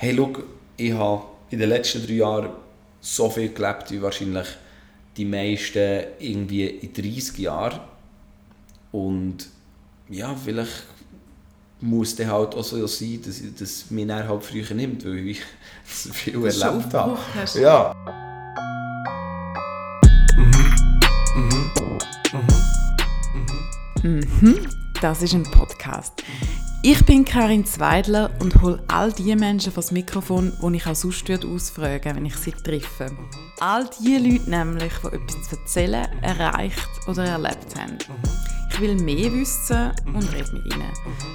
hey, schau, ich habe in den letzten drei Jahren so viel gelebt wie wahrscheinlich die meisten irgendwie in 30 Jahren. Und ja, vielleicht muss es halt auch so sein, dass, dass mich dann halt früher nimmt, weil ich so viel erlebt habe. Ja. Mhm, das ist ein Podcast. Ich bin Karin Zweidler und hole all die Menschen vor das Mikrofon, die ich auch sonst ausfragen wenn ich sie treffe. All die Leute nämlich, die etwas zu erzählen, erreicht oder erlebt haben. Ich will mehr wissen und rede mit ihnen.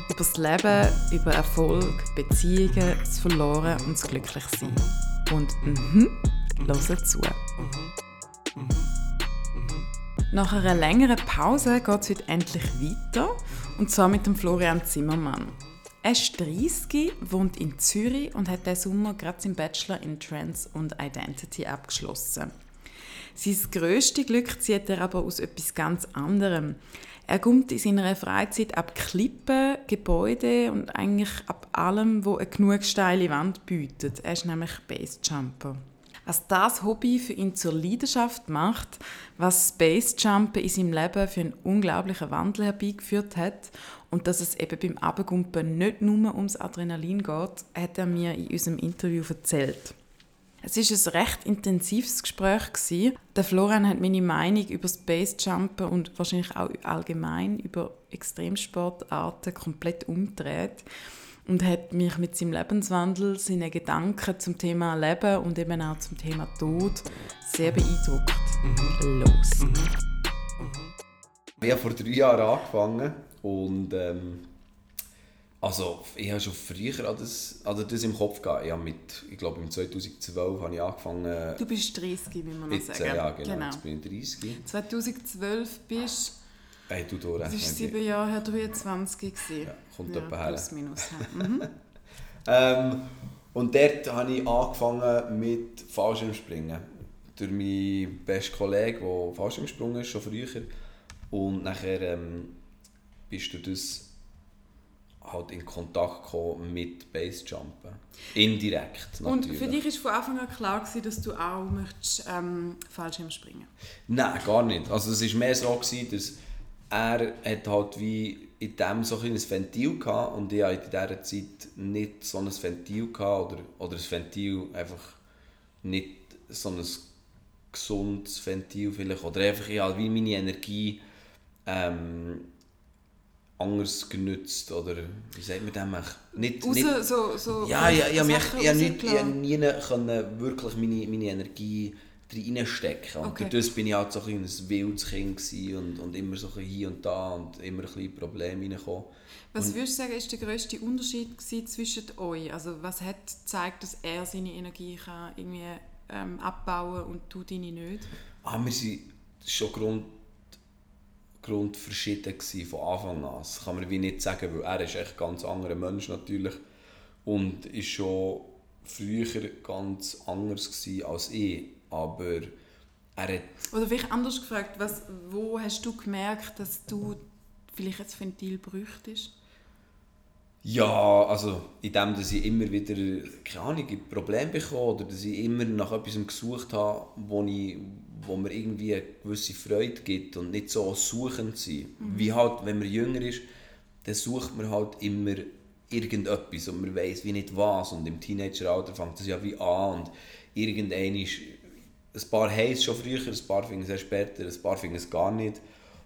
Über das Leben, über Erfolg, Beziehungen, das Verloren und das Glücklichsein. Und mhm, hören zu. Nach einer längeren Pause geht es heute endlich weiter. Und zwar mit dem Florian Zimmermann. Er ist 30, wohnt in Zürich und hat diesen Sommer gerade seinen Bachelor in Trans und Identity abgeschlossen. Sein grösstes Glück zieht er aber aus etwas ganz anderem. Er kommt in seiner Freizeit ab Klippen, Gebäude und eigentlich ab allem, wo eine genug steile Wand bietet. Er ist nämlich Basejumper. Was das Hobby für ihn zur Leidenschaft macht, was Space Jumpen in seinem Leben für einen unglaublichen Wandel herbeigeführt hat und dass es eben beim Abgumpen nicht nur ums Adrenalin geht, hat er mir in unserem Interview erzählt. Es ist ein recht intensives Gespräch. Der Florian hat meine Meinung über Space Jumpen und wahrscheinlich auch allgemein über Extremsportarten komplett umgedreht und hat mich mit seinem Lebenswandel, seinen Gedanken zum Thema Leben und eben auch zum Thema Tod sehr beeindruckt. Mhm. Los! Mhm. Ich habe vor drei Jahren angefangen und ähm, also ich habe schon früher an das, also das im Kopf gehabt. Ich, habe mit, ich glaube im 2012 habe ich angefangen. Du bist 30, wie man noch sagen. Ja, genau, genau. Jetzt bin ich 30. 2012 bist Hey, du, du Das war sieben Jahre her, 23 Ja, kommt ja, her. Plus, minus. Mhm. ähm, und dort habe ich angefangen mit Fallschirmspringen. Durch meinen besten Kollegen, der Fallschirmsprung ist, schon früher. Und nachher ähm, bist du das halt in Kontakt gekommen mit Basejumpen. Indirekt natürlich. Und für dich war von Anfang an klar, gewesen, dass du auch möchtest, ähm, Fallschirmspringen Nein, gar nicht. Also es war mehr so, gewesen, dass er hat halt wie in dem so ein Ventil gehabt und ich hatte in dieser Zeit nicht so ein Ventil gehabt oder, oder ein Ventil einfach nicht so ein gesundes Ventil vielleicht oder einfach ich halt wie meine Energie ähm, anders genutzt oder wie sagt man das? Nicht, Raus, nicht, so, so ja, ja, ja, mich, ich, ich nie können wirklich meine, meine Energie reinstecken. Und okay. dadurch bin ich halt so ein, ein wildes Kind und, und immer so ein hier und da und immer ein bisschen Probleme reingekommen. Was und, würdest du sagen, ist der grösste Unterschied zwischen euch? Also was hat gezeigt, dass er seine Energie kann irgendwie ähm, abbauen und du deine nicht? Ah, wir sind schon Grund, grundverschieden von Anfang an. Das kann man wie nicht sagen, weil er ist echt ein ganz anderer Mensch natürlich und ist schon früher ganz anders als ich aber er hat... Oder vielleicht anders gefragt, was, wo hast du gemerkt, dass du vielleicht ein Ventil bräuchtest? Ja, also in dem, dass ich immer wieder, keine Ahnung, Probleme bekomme oder dass ich immer nach etwas gesucht habe, wo, ich, wo mir irgendwie eine gewisse Freude gibt und nicht so suchend sein. Mhm. Wie halt, wenn man jünger ist, dann sucht man halt immer irgendetwas und man weiß wie nicht was und im Teenageralter fängt das ja wie an und irgendwann ist ein paar haben es schon früher, ein paar finden es erst später, ein paar finden es gar nicht.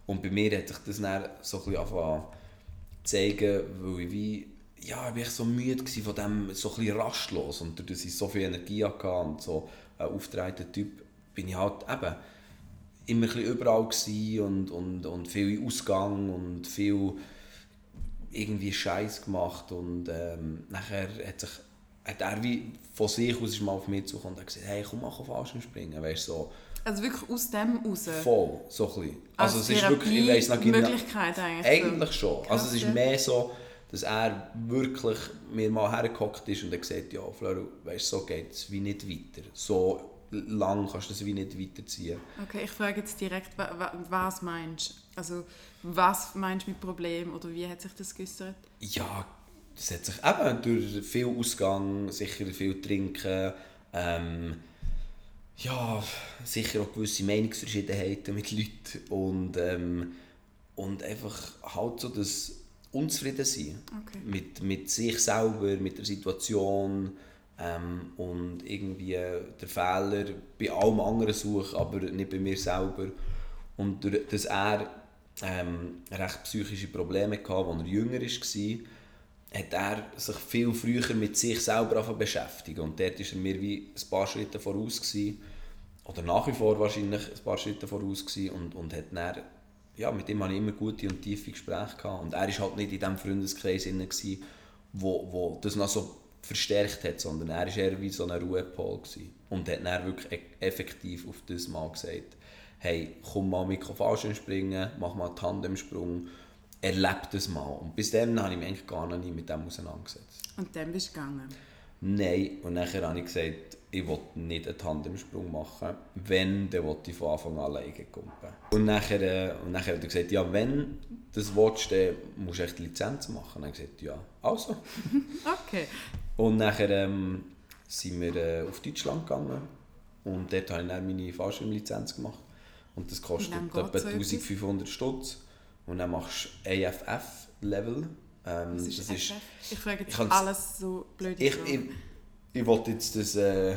Und bei mir hat sich das dann so ein bisschen zu zeigen, weil ich wie, ja, ich war so müde von dem, so ein rastlos und dadurch ich so viel Energie hatte und so ein aufgetragter Typ, bin ich halt eben immer ein überall und, und, und viel Ausgang und viel irgendwie Scheiß gemacht und ähm, nachher hat sich hat er wie von sich aus mal auf mich zugekommen und hat gesagt, hey, komm, mach auf Fallschirm springen, weißt so. Also wirklich aus dem raus? Voll, so ein bisschen. Also, also es ist wirklich, ich weiss noch Möglichkeit eigentlich? Eigentlich schon. Krass, also es ist mehr so, dass er wirklich mir mal hergehockt ist und er gesagt ja, Fleur, weißt so geht es wie nicht weiter. So lang kannst du das wie nicht weiterziehen. Okay, ich frage jetzt direkt, was meinst du? Also was meinst du mit Problem oder wie hat sich das geäußert? Ja, das hat sich eben durch viel Ausgang, sicher viel Trinken, ähm, ja, sicher auch gewisse Meinungsverschiedenheiten mit Leuten und, ähm, und einfach halt so das unzufrieden sein Okay. mit, mit sich selber, mit der Situation ähm, und irgendwie der Fehler bei allem anderen suchen, aber nicht bei mir selber. Und durch dass er ähm, recht psychische Probleme hatte, als er jünger war, hat er sich viel früher mit sich selber beschäftigen. Und dort war er mir wie ein paar Schritte voraus. Gewesen, oder nach wie vor wahrscheinlich ein paar Schritte voraus. Gewesen, und, und hat dann, ja, mit ihm hatte ich immer gute und tiefe Gespräche. Gehabt. Und er war halt nicht in diesem Freundeskreis, gewesen, wo, wo das noch so verstärkt hat, sondern er war eher wie so ein Ruhepol. Und hat dann wirklich e- effektiv auf das Mal gesagt, hey, komm mal mit Fallschirm springen, mach mal einen Tandemsprung, erlebe das mal. Und bis dann habe ich mich eigentlich gar noch nie mit dem auseinandergesetzt. Und dann bist du gegangen. Nein, und nachher habe ich gesagt, ich will nicht einen Tandemsprung machen. Wenn, dann will ich von Anfang an alleine kumpen. Und nachher, äh, und nachher hat er gesagt, ja, wenn das willst, dann musst du echt die Lizenz machen. Und dann habe ich gesagt, ja, also. Okay. Und nachher ähm, sind wir äh, auf Deutschland gegangen und dort habe ich dann meine Fallschirmlizenz gemacht. Und das kostet etwa geht so etwas? 1500 Stutz. Und dann machst du AFF-Level. Ähm, ist das ist, Ich frage jetzt ich alles so blöde ich, ich, ich wollte jetzt das äh,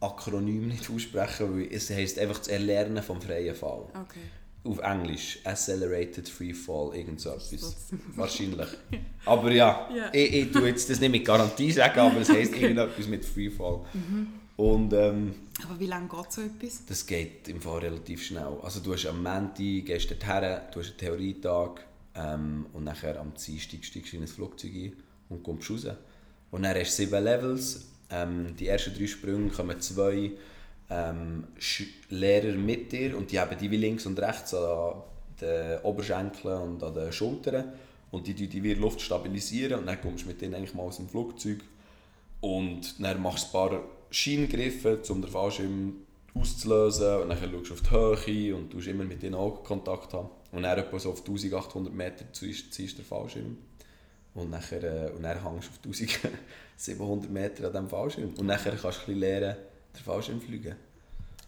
Akronym nicht aussprechen, weil es heisst einfach das Erlernen vom freien Fall. Okay. Auf Englisch. Accelerated Free Fall, irgend so etwas. Wahrscheinlich. Aber ja, Ja. Ich, ich tue jetzt das nicht mit Garantie sagen, aber es heisst irgendetwas mit Free Fall. Mhm. Und ähm, Aber wie lange geht so etwas? das geht im Fall relativ schnell. Also du hast am Montag, gehst dort her, du hast einen Theorietag ähm, und nachher am Dienstag steigst du in ein Flugzeug ein und kommst raus. Und dann hast du sieben Levels. Ähm, die ersten drei Sprünge kommen zwei ähm, Lehrer mit dir und die haben die wie links und rechts an den Oberschenkeln und an den Schultern. Und die die wie Luft stabilisieren und dann kommst du mit denen eigentlich mal aus dem Flugzeug und dann machst du ein paar Scheingriffe, um den Fallschirm auszulösen. Und dann schaust du auf die Höhe und tust immer mit ihnen Augenkontakt haben. Und dann etwa so auf 1800 Meter ziehst du den Fallschirm. Und dann, äh, und dann hängst du auf 1700 Meter an diesem Fallschirm. Und dann kannst du ein bisschen lernen, den Fallschirm zu fliegen.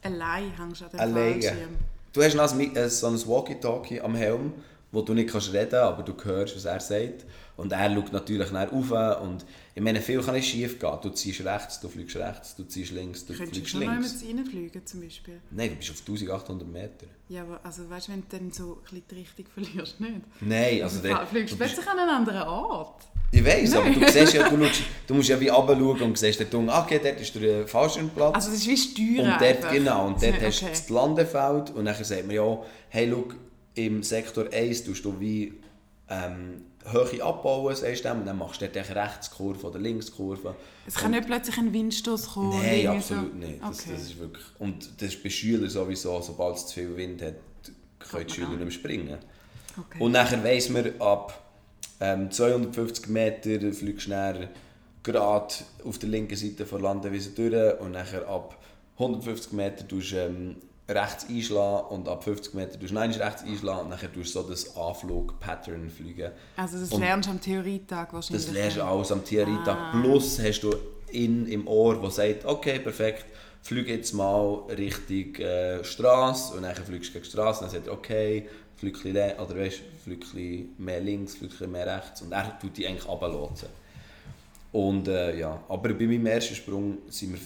Allein hängst du an dem Alleine. Fallschirm. Du hast noch ein, äh, so ein Walkie-Talkie am Helm, wo du nicht kannst reden kannst, aber du hörst, was er sagt. Und er schaut natürlich rauf. Und ich meine, viel kann nicht schief gehen. Du ziehst rechts, du fliegst rechts, du ziehst links, du Könntest du fliegst noch links. jemals reinfliegen zum Beispiel? Nein, du bist auf 1800 Meter. Ja, aber also weißt du, wenn du dann so ein bisschen die Richtung verlierst, nicht? Nein, also der, fliegst du du plötzlich an einen anderen Ort. ich weiß, aber du siehst ja, du, schaust, du musst ja wie runterschauen und siehst dort unten, ah, okay, dort ist der Fallschirmplatz. Also das ist wie Steuern und dort, einfach. genau, und dort Okay. hast du das Landefeld und dann sagt man ja, hey, schau, im Sektor 1 tust du wie ähm, Höhe abbauen, sagst du dem, und dann machst du dort echt Rechtskurve oder Linkskurve. Es kann nicht plötzlich ein Windstoß kommen. und Nein, absolut so. nicht. Das, Okay. das ist wirklich, und das ist bei Schülern sowieso, sobald es zu viel Wind hat, können die Schüler nicht mehr springen. okay. Und nachher weiss man, ab ähm, 250 Meter fliegst du dann gerade auf der linken Seite von Landewiese durch und nachher ab 150 Meter tust du ähm, rechts einschlagen und ab 50 Meter du einmal rechts einschlagen und nachher tust du so das Anflug-Pattern fliegen. also das und- lernst du am Theorietag wahrscheinlich. Das lernst du alles am Theorietag. Ah. Plus hast du ihn im Ohr, der sagt, okay, perfekt, flieg jetzt mal Richtung äh, Straße und dann fliegst du gegen die Straße und dann sagt er, okay, flieg ein bisschen, oder weißt, flieg ein mehr links, flieg ein mehr rechts und er tut die eigentlich runterlotsen. Und äh, ja, aber bei meinem ersten Sprung sind wir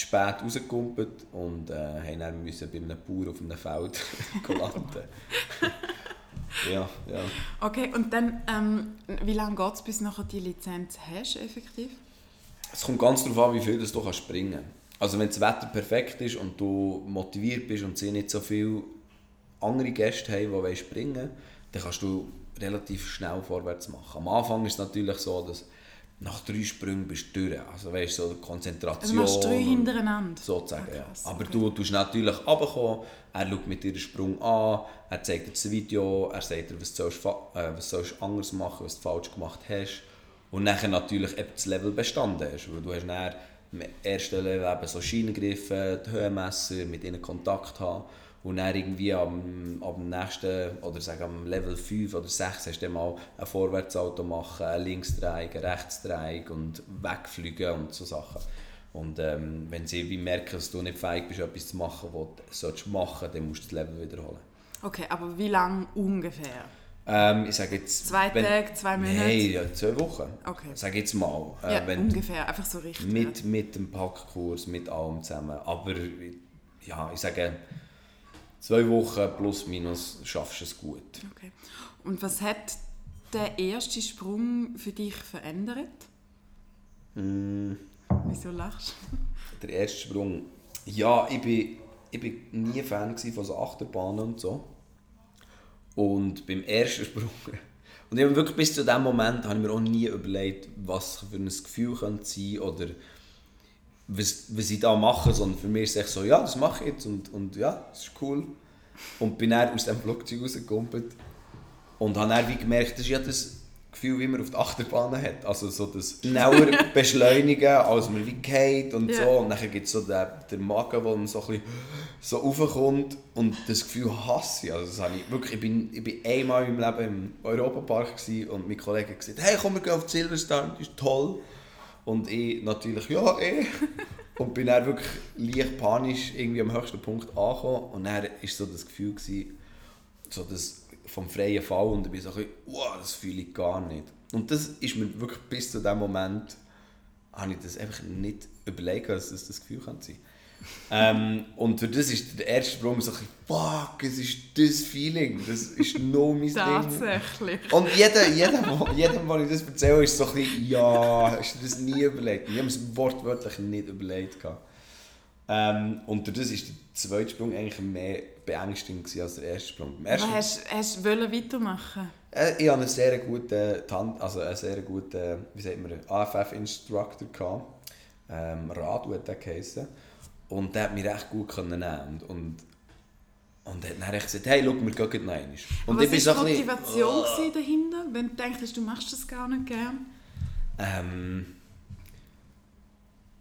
spät rausgekumpelt und äh, haben müssen bei einem Bauer auf einem Feld landen. ja, ja. Okay, und dann, ähm, wie lange geht es, bis du nachher die Lizenz hast, effektiv? Es kommt ganz darauf an, wie viel das du kannst springen kannst. Also wenn das Wetter perfekt ist und du motiviert bist und sie nicht so viele andere Gäste haben, die springen wollen, dann kannst du relativ schnell vorwärts machen. Am Anfang ist es natürlich so, dass nach drei Sprüngen bist du durch. Also weißt du, so Also Konzentration. machst du drei hintereinander? Sozusagen, Ah, ja. krass, Aber okay. du tust natürlich runterkommen, er schaut mit dir den Sprung an, er zeigt dir das Video, er sagt dir, was du sollst, äh, was sollst du anders machen, was du falsch gemacht hast. Und dann natürlich eben das Level bestanden hast. Weil du hast dann im ersten Level eben so Scheingriffe, die Höhenmesser, mit ihnen Kontakt haben. Und dann irgendwie am, am nächsten, oder sagen am Level 5 oder 6 hast du mal ein Vorwärtsauto machen, eine Linksdrehung, eine Rechtsdrehung und wegfliegen und so Sachen. Und ähm, wenn sie wie merken, dass du nicht fähig bist, etwas zu machen, was du sollst machen dann musst du das Level wiederholen. Okay, aber wie lange ungefähr? Ähm, ich sage jetzt... Zwei Tage, zwei Monate? Nein, ja, zwei Wochen. Okay. Sag jetzt mal. Äh, Ja, wenn ungefähr, einfach so richtig. mit, mit dem Packkurs, mit allem zusammen. Aber ja, ich sage, zwei Wochen plus minus schaffst du es gut. Okay. Und was hat der erste Sprung für dich verändert? Mm, Wieso lachst du? der erste Sprung. Ja, ich bin, ich bin nie Fan von so Achterbahnen und so. Und beim ersten Sprung. Und ich habe wirklich bis zu dem Moment habe ich mir auch nie überlegt, was für ein Gefühl könnte sein oder was, was ich da mache, sondern für mich ist es echt so, ja, das mache ich jetzt und, und ja, das ist cool. Und bin dann aus dem Flugzeug rausgekommen und habe dann wie gemerkt, das ist ja das Gefühl, wie man auf der Achterbahn hat. Also so das schneller beschleunigen, als man wie geht und Ja. so. Und dann gibt es so den, den Magen, der so ein bisschen so raufkommt und das Gefühl hasse ich. Also das habe ich, wirklich, ich, bin, ich bin einmal in meinem Leben im Europapark und mein Kollege hat gesagt, hey komm, wir gehen auf die Silverstar, das ist toll. Und ich natürlich, ja eh. Und bin dann wirklich leicht panisch irgendwie am höchsten Punkt angekommen. Und dann war so das Gefühl, gewesen, so das vom freien Fall und ich bin so wow, das fühle ich gar nicht. Und das ist mir wirklich bis zu dem Moment, habe ich das einfach nicht überlegt, dass das das Gefühl kann sein ähm, und für das ist der erste Sprung so ein bisschen, fuck, es ist das Feeling, das ist no mein Ding. Tatsächlich. Und jeder, jeder, jedem, wo ich das erzähle, ist so ein bisschen, ja, hast du das nie überlegt? Ich habe es wortwörtlich nicht überlegt. Ähm, und durch das war der zweite Sprung eigentlich mehr beängstigend gewesen als der erste Sprung. Beim ersten, Aber hast hast du wollen weitermachen? äh, ich hatte einen sehr guten, Tan also einen sehr guten wie sagt man, AFF-Instructor. Ähm, Radu hat der geheissen. Und der hat mich recht gut können nehmen und, und, und hat dann gesagt, hey, schau, wir gehen noch einmal. Und was war die bisschen- Motivation gewesen dahinter, wenn du denkst, du machst das gar nicht gern? Ähm,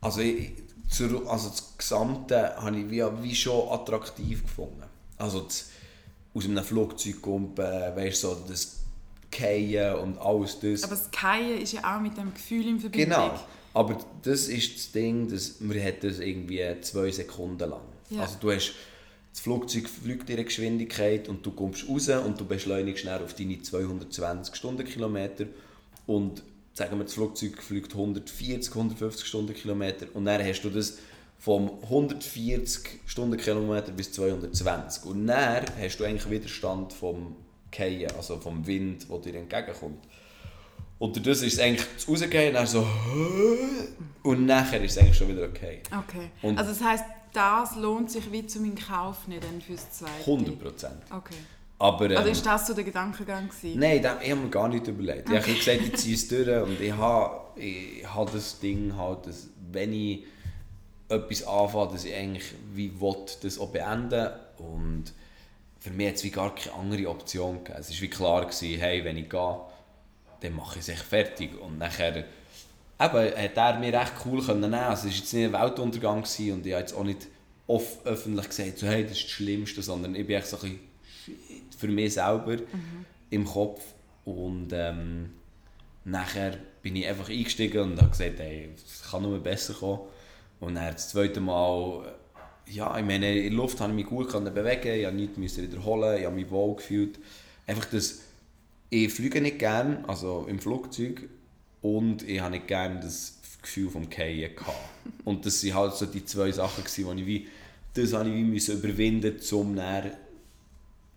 also, ich, zur, also das Gesamte habe ich wie, wie schon attraktiv gefunden. Also das, aus einem Flugzeug kommen, weißt du, so das Fallen und alles das. Aber das Keien ist ja auch mit dem Gefühl in Verbindung. genau. Aber das ist das Ding, dass man hat das irgendwie zwei Sekunden lang. Ja. Also du hast das Flugzeug fliegt in einer Geschwindigkeit und du kommst raus und du beschleunigst schnell auf deine 220 Stundenkilometer und sagen wir, das Flugzeug fliegt 140, 150 Stundenkilometer und dann hast du das vom 140 Stundenkilometer bis 220 und dann hast du eigentlich Widerstand vom Fallen, also vom Wind, der dir entgegenkommt. Und das ist es eigentlich das Rausgehen, dann so und nachher ist es eigentlich schon wieder okay. Okay. Und- also das heisst, das lohnt sich wie zu meinem Kauf nicht dann fürs Zweite? 100 Prozent. Okay. Aber ähm, Also ist das so der Gedankengang gewesen? nein, das, ich habe mir gar nicht überlegt. Ich habe gesagt, ich ziehe es durch und ich habe, ich habe das Ding halt, dass wenn ich etwas anfange, dass ich eigentlich wie will, das auch beenden und für mich hat es wie gar keine andere Option gegeben. Es war wie klar, gewesen, hey, wenn ich gehe, dann mache ich es echt fertig. Und nachher eben, hat er mir recht cool nehmen. Also es war jetzt nicht ein Weltuntergang gewesen und ich habe jetzt auch nicht off öffentlich gesagt, so, hey, das ist das Schlimmste, sondern ich bin echt so ein bisschen shit, für mich selber im Kopf. Und ähm, nachher bin ich einfach eingestiegen und habe gesagt, hey, es kann nur besser kommen. Und dann das zweite Mal, ja, ich meine, in der Luft konnte ich mich gut bewegen, ich musste nichts wiederholen, ich habe mich wohl gefühlt. Einfach das, ich fliege nicht gerne, also im Flugzeug, und ich habe nicht gerne das Gefühl vom Fallen gehabt. Und das waren halt so die zwei Sachen, die ich wie, das habe ich wie müssen überwinden, um dann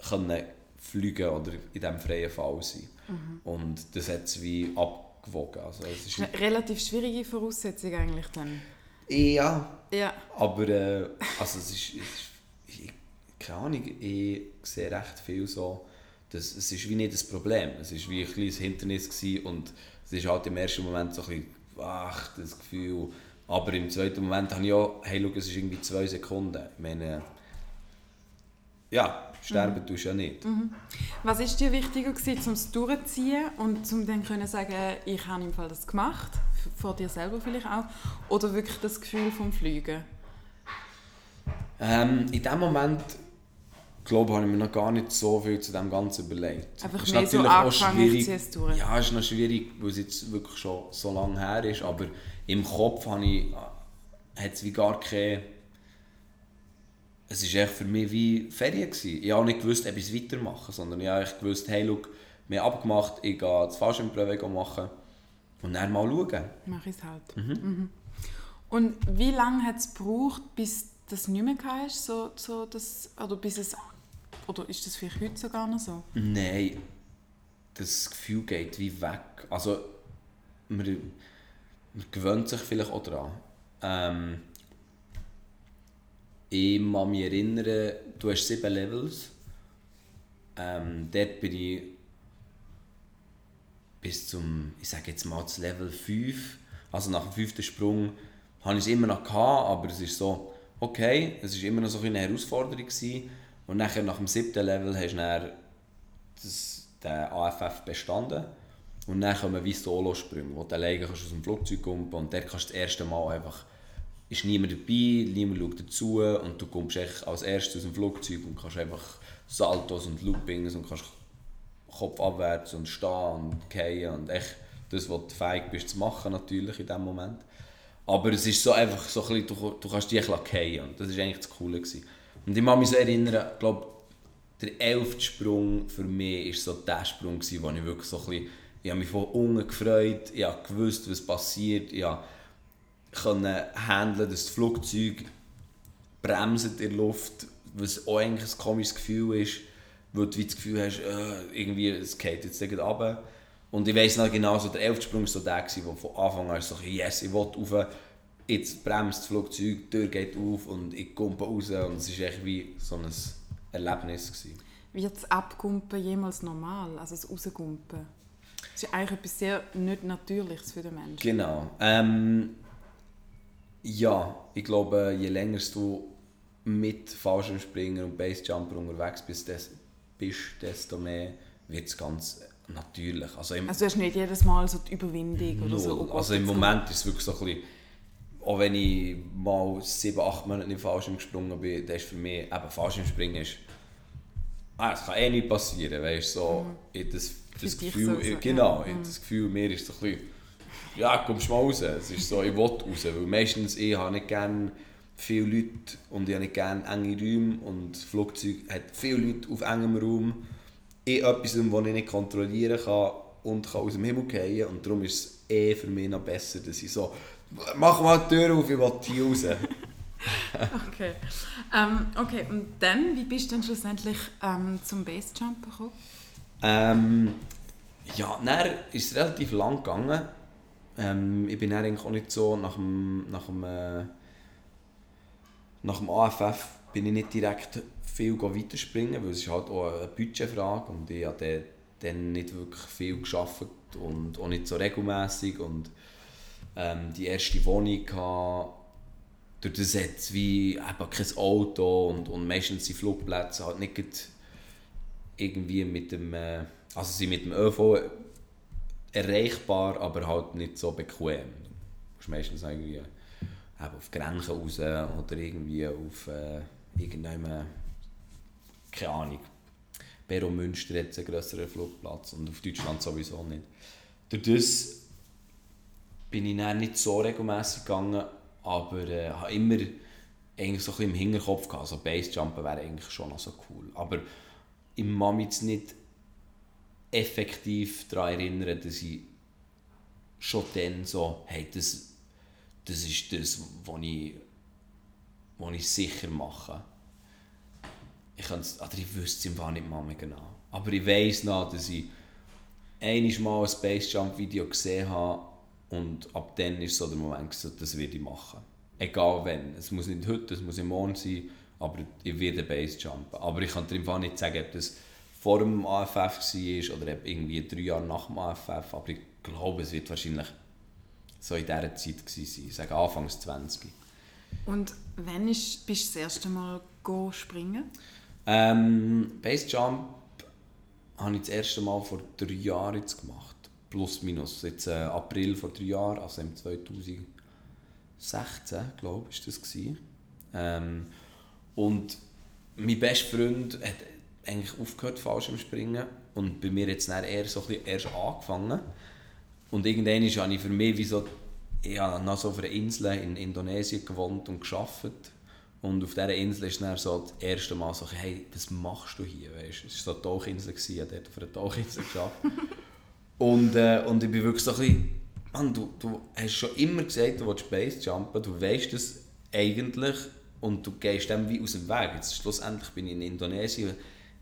können fliegen oder in diesem freien Fall sein. Und das hat es wie abgewogen. Also es ist, Eine Relativ schwierige Voraussetzung eigentlich dann. ja, Ja. aber äh, also es ist, es ist ich, keine Ahnung, ich sehe recht viel so, dass es ist wie nicht das Problem. Es ist wie ein kleines Hindernis gewesen und es ist halt im ersten Moment so ein bisschen, ach, das Gefühl. Aber im zweiten Moment habe ich auch, hey, schau, es ist irgendwie zwei Sekunden. Ich meine, ja, sterben tust du ja nicht. Was ist dir wichtiger gewesen, um es durchzuziehen und um dann können sagen, ich habe im Fall das gemacht, vor dir selber vielleicht auch, oder wirklich das Gefühl vom Fliegen? Ähm, in dem Moment glaube, habe ich mir noch gar nicht so viel zu dem Ganzen überlegt. Einfach ist mehr so angefangen, ziehe es durch. Ja, es ist noch schwierig, weil es jetzt wirklich schon so lange her ist, aber im Kopf habe ich, hat es wie gar keine... Es war echt für mich wie Ferien. Gewesen. Ich habe nicht gewusst, ob ich es weitermache, sondern ich habe gewusst, hey, look, wir haben abgemacht, ich gehe das Fallschirmprüfung machen und dann mal schauen. Mach ich es halt. Mhm. Und wie lange hat es gebraucht, bis das nicht mehr hast, so, so das, oder bis es, oder ist das vielleicht heute sogar noch so? Nein, das Gefühl geht wie weg. Also, man, man gewöhnt sich vielleicht auch daran. Ähm, ich kann mich erinnern, du hast sieben Levels. Ähm, dort bin ich bis zum, ich sage jetzt mal, das Level 5. Also nach dem fünften Sprung habe ich es immer noch gehabt, aber es ist so, okay, es ist immer noch so eine Herausforderung gewesen. Und nachher nach dem siebten Level hast du dann das, den AFF bestanden. Und dann kommen wie Solosprünge, wo du alleine aus dem Flugzeug kommen und dort kannst das erste Mal einfach, ist niemand dabei, niemand schaut dazu und du kommst als erstes aus dem Flugzeug und kannst einfach Saltos und Loopings und kannst Kopf abwärts und stehen und fallen und echt das, was du fähig bist zu machen natürlich in dem Moment. Aber es ist so einfach so ein bisschen, du, du kannst dich fallen und das war eigentlich das Coole. Gewesen. Und ich kann mich so erinnern, ich glaube, der elfte Sprung für mich war so der Sprung, gewesen, wo ich wirklich so ein bisschen, ich habe mich von unten gefreut, ich habe gewusst, was passiert, ich konnte handeln, dass das Flugzeug bremst in der Luft, was auch eigentlich ein komisches Gefühl ist, weil du das Gefühl hast, äh, irgendwie, es geht jetzt gleich runter. Und ich weiss noch genau, so der elfte Sprung war so der, gewesen, wo von Anfang an so, yes, ich will rauf, jetzt bremst das Flugzeug, die Tür geht auf und ich komme raus und es war echt wie so ein Erlebnis. Gewesen. Wird das Abkumpen jemals normal, also das Rauskumpen? Das ist eigentlich etwas sehr nicht Natürliches für den Menschen. Genau. Ähm, ja, ich glaube, je länger du mit Fallschirmspringer und Basejumper unterwegs bist, des, bist desto mehr wird es ganz natürlich. Also, im, Also du hast nicht jedes Mal so die Überwindung oder so. Also im Moment ist es wirklich so ein bisschen, auch wenn ich mal sieben, acht Monate im Fallschirm gesprungen bin, das ist für mich, eben Fallschirmspringen ist, ah, es kann eh nicht passieren, weißt du, so, ich das, das Für Gefühl, so, ich, genau, ja. ich, das Gefühl, mir ist so ein bisschen, ja, kommst mal raus, es ist so, ich will raus, weil meistens, ich habe nicht gerne viele Leute und ich habe nicht gerne enge Räume und das Flugzeug hat viele Leute auf engem Raum, in etwas, das ich nicht kontrollieren kann und kann aus dem Himmel fallen und darum ist es eh für mich noch besser, dass ich so «Mach mal die Tür auf, ich will hier raus». Okay. Ähm, okay, und dann, wie bist du dann schlussendlich ähm, zum Basejump gekommen? Ähm, ja, dann ist es relativ lang gegangen. Ähm, ich bin dann eigentlich auch nicht so nach dem, nach dem, äh, nach dem AFF bin ich nicht direkt viel weiterspringen, weil es ist halt auch eine Budgetfrage und ich habe dann- dann nicht wirklich viel geschafft und auch nicht so regelmäßig und ähm, die erste Wohnung hatte, durch das hat wie eben kein Auto und, und meistens sind Flugplätze halt nicht irgendwie mit dem, äh, also sie mit dem ÖV erreichbar, aber halt nicht so bequem. Du musst meistens irgendwie eben auf Grenchen raus oder irgendwie auf äh, irgendeinem, keine Ahnung, Bero Münster hat einen grösseren Flugplatz und auf Deutschland sowieso nicht. Durch das bin ich dann nicht so regelmäßig gegangen, aber äh, habe immer eigentlich so ein bisschen im Hinterkopf gehabt, also Basejumpen wäre eigentlich schon noch so cool. Aber ich kann mich jetzt nicht effektiv daran erinnern, dass ich schon dann so, hey, das, das ist das, was ich, was ich sicher mache. Ich, oder ich wüsste es im Fall nicht mehr genau. Aber ich weiss noch, dass ich einmal mal ein Space Jump Video gesehen habe und ab dann ist so der Moment, gewesen, das werde ich machen. Egal wenn. Es muss nicht heute, es muss im Morgen sein, aber ich werde Base jumpen. Aber ich kann dir im Fall nicht sagen, ob das vor dem AFF war oder ob irgendwie drei Jahre nach dem AFF. Aber ich glaube, es wird wahrscheinlich so in dieser Zeit gewesen sein. Ich sage Anfangs 20. Und wann ist, bist du das erste Mal go springen? Ähm, Base Jump habe ich das erste Mal vor drei Jahren jetzt gemacht. Plus, minus. Jetzt äh, April vor drei Jahren, also im 2016, glaube ich, ist das. Ähm, und mein bester Freund hat eigentlich aufgehört Fallschirmspringen und bei mir jetzt eher so ein bisschen erst angefangen. Und irgendwann habe ich für mich wie so, ich noch so auf einer Insel in Indonesien gewohnt und gearbeitet. Und auf dieser Insel ist dann so das erste Mal so, hey, was machst du hier? Weißt? Es war so eine Tauchinsel, ich habe dort auf einer Tauchinsel gearbeitet. Und, äh, und ich bin wirklich so ein bisschen, Mann, du, du hast schon immer gesagt, du willst Space jumpen, du weißt es eigentlich und du gehst dem wie aus dem Weg. Jetzt schlussendlich bin ich in Indonesien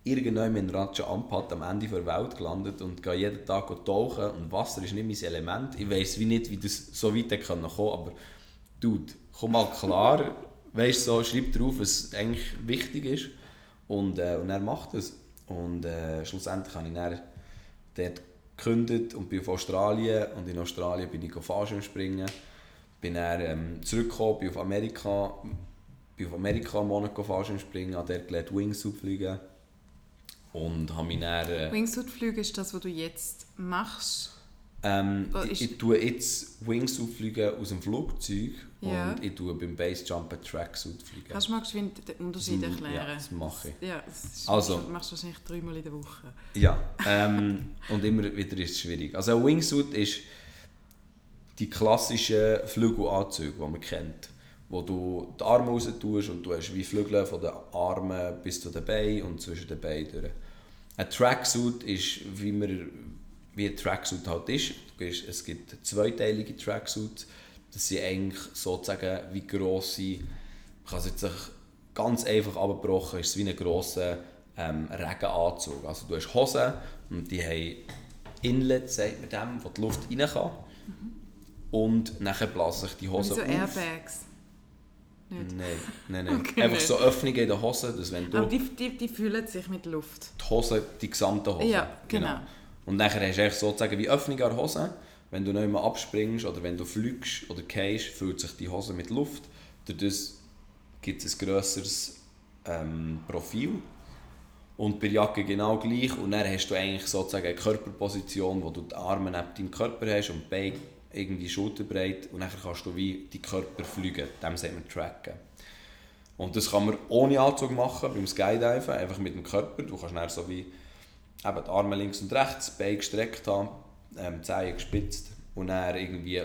irgendwann in Raja Ampat am Ende der Welt gelandet und gehe jeden Tag tauchen und Wasser ist nicht mein Element. Ich weiß wie nicht, wie das so weit kommen kann, aber Dude, komm mal klar, weißt so, schreib drauf, was eigentlich wichtig ist und, äh, und er macht es. Und äh, schlussendlich habe ich dann dort gekündigt und bin auf Australien und in Australien bin ich Fallschirm springen. Bin dann ähm, zurückgekommen, bin auf Amerika, bin auf Amerika Monaco Fallschirm springen, habe dort gelernt Wingsuit fliegen und habe mich dann... Äh, Wingsuit-Flüge ist das, was du jetzt machst? Ähm, ich, ich tue jetzt Wingsuit fliegen aus dem Flugzeug ja. und ich tue beim Basejumpen Tracksuit fliegen. Kannst du mal geschwind den Unterschied erklären? Ja, das mache ich. Ja, das also, machst du wahrscheinlich dreimal in der Woche. Ja, ähm, und immer wieder ist es schwierig. Also ein Wingsuit ist die klassischen Flügelanzüge, die man kennt wo du die Arme raus tust und du hast wie Flügel von den Armen bis zu den Beinen und zwischen den Beinen durch. Ein Tracksuit ist, wie, man, wie ein Tracksuit halt ist. Es gibt zweiteilige Tracksuits. Das sind eigentlich sozusagen wie grosse, ich kann es jetzt ganz einfach abgebrochen, ist es wie ein grosser ähm, Regenanzug. Also du hast Hosen und die haben Inlet, sagt man dem, wo die Luft rein kann. Mhm. Und nachher blasen sich die Hosen so auf. Airbags. Nein, nein, nein. Okay, Einfach nicht. so Öffnungen in der Hose, dass wenn du... Aber die, die, die fühlen sich mit Luft? Die Hose, die gesamte Hose. Ja, genau. genau. Und dann hast du sozusagen wie Öffnung an der Hose. Wenn du nicht mehr abspringst oder wenn du fliegst oder gehst, füllt sich die Hose mit Luft. Dadurch gibt es ein grösseres ähm, Profil. Und bei Jacke genau gleich. Und dann hast du eigentlich sozusagen eine Körperposition, wo du die Arme neben deinem Körper hast und die Beine irgendwie schulterbreit und dann kannst du wie die Körper fliegen, dem sagt man tracken. Und das kann man ohne Anzug machen, beim Skydiven, einfach mit dem Körper. Du kannst dann so wie eben die Arme links und rechts, Beine gestreckt haben, ähm, Zehen gespitzt und dann irgendwie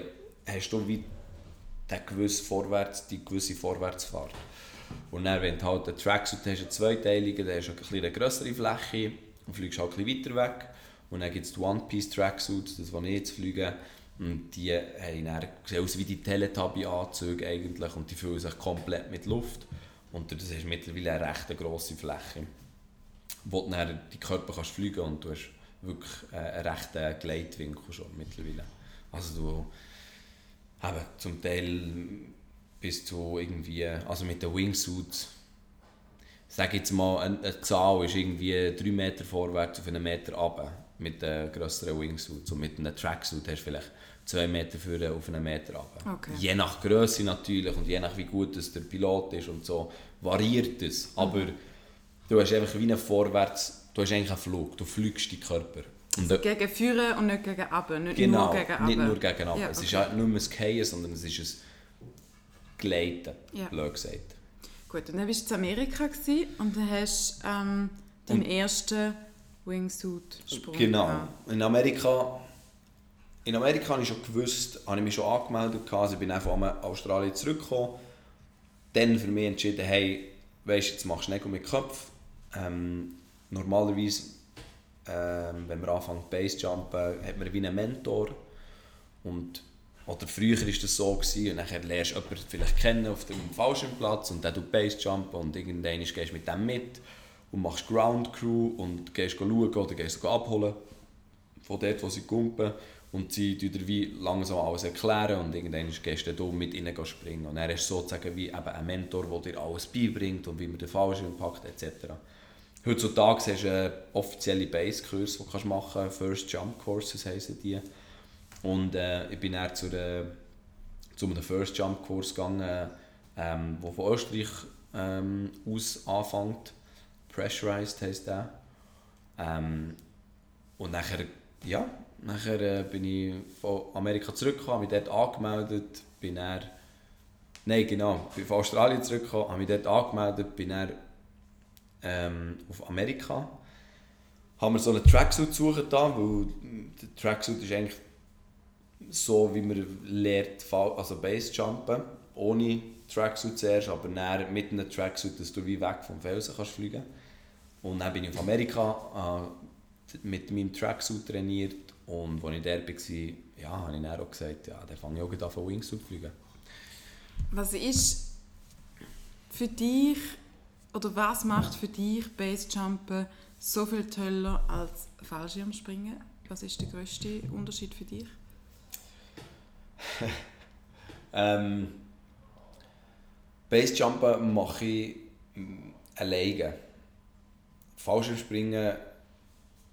hast du wie den gewisse Vorwärts, die gewisse Vorwärtsfahrt. Und dann, wenn du halt einen Tracksuit hast, einen zweiteiligen, dann hast du eine, eine größere Fläche und fliegst halt bisschen weiter weg. Und dann gibt es die One-Piece-Tracksuits, das, was ich jetzt fliege, und die sehen aus wie die Teletubby-Anzüge eigentlich und die füllen sich komplett mit Luft. Und das ist mittlerweile eine recht grosse Fläche, wo du dann die Körper kannst fliegen und du hast wirklich einen rechten Gleitwinkel schon mittlerweile. Also du eben, zum Teil bis zu irgendwie, also mit den Wingsuits, sage jetzt mal, eine, Zahl ist irgendwie 3 Meter vorwärts auf einen Meter runter mit den grösseren Wingsuits und mit einem Tracksuit hast du vielleicht zwei Meter für auf einen Meter runter. Okay. Je nach Größe natürlich und je nach wie gut es der Pilot ist und so, variiert es. Aber mhm. Du hast einfach wie einen Vorwärts, du hast eigentlich einen Flug, du fliegst deinen Körper. Und also gegen Führen und nicht gegen Aben, nicht genau, nur gegen Aben. nicht nur gegen. Ja, okay. Es ist halt nicht mehr ein Gehen, sondern es ist ein Gleiten, ja. blöd gesagt. Gut, und dann warst du in Amerika und dann hast du ähm, deinen ersten Wingsuit-Sprung Genau. In Amerika in Amerika habe ich schon gewusst, habe ich mich schon angemeldet, also ich bin einfach von Australien zurückgekommen. Dann für mich entschieden, hey, weißt, jetzt machst du Nägel mit Kopf. Ähm, normalerweise, ähm, wenn man anfängt Basejumpen, hat man wie einen Mentor. Und, oder früher war das so, gewesen, und dann lernst du jemanden vielleicht kennen auf dem falschen Platz und dann du Basejumpen und irgendwann gehst du mit dem mit und machst Ground Crew und gehst schauen oder gehst abholen von dort, wo sie kumpen und sie dir wie langsam alles erklären und irgendwann gehst du mit ihnen springen. Und er ist sozusagen wie eben ein Mentor, der dir alles beibringt und wie man den Fallschirm packt etc. Heutzutage hast du einen offiziellen Base-Kurs, den du machen kannst, First Jump Courses heissen die. Und äh, ich bin dann zu, der, zu einem First Jump Kurs gegangen, ähm, der von Österreich ähm, aus anfängt. Pressurized heisst der. Ähm, und nachher, ja, Nachher äh, bin ich von Amerika zurückgekommen, habe mich dort angemeldet, bin dann... Nein, genau, bin von Australien zurückgekommen, habe mich dort angemeldet, bin dann ähm, auf Amerika. Haben wir so einen Tracksuit suchen da, weil der Tracksuit ist eigentlich so, wie man lernt, also Basejumpen, ohne Tracksuit zuerst, aber dann mit einem Tracksuit, dass du wie weg vom Felsen kannst fliegen. Und dann bin ich auf Amerika äh, mit meinem Tracksuit trainiert und als ich da war, ja, habe ich dann auch gesagt, ja, dann fange ich auch an von Wingsuit fliegen. Was ist für dich, oder was macht für dich Basejumpen so viel toller als Fallschirmspringen? Was ist der grösste Unterschied für dich? ähm, Basejumpen mache ich mm, alleine. Fallschirmspringen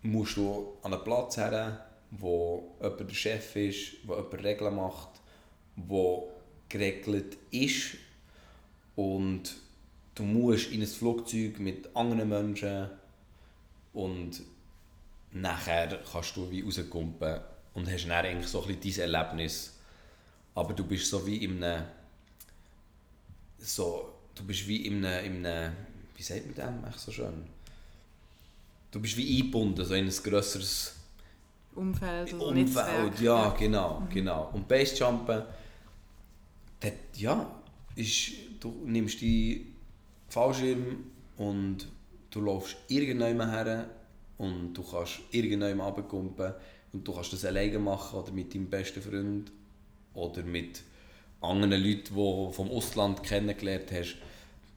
musst du an einen Platz her, wo jemand der Chef ist, wo jemand Regeln macht, wo geregelt ist und du musst in ein Flugzeug mit anderen Menschen und nachher kannst du wie rauskumpen und hast dann eigentlich so ein bisschen dein Erlebnis. Aber du bist so wie in einem so, du bist wie in einem, in einem wie sagt man das so schön? Du bist wie eingebunden, so in ein grösseres Umfeld Umfeld, Netzwerk. ja, genau, mhm. genau. Und Basejumpen, das, ja, ist, du nimmst die Fallschirm und du läufst irgendjemand her und du kannst irgendjemand runterkumpen und du kannst das alleine machen oder mit deinem besten Freund oder mit anderen Leuten, die du vom Ausland kennengelernt hast.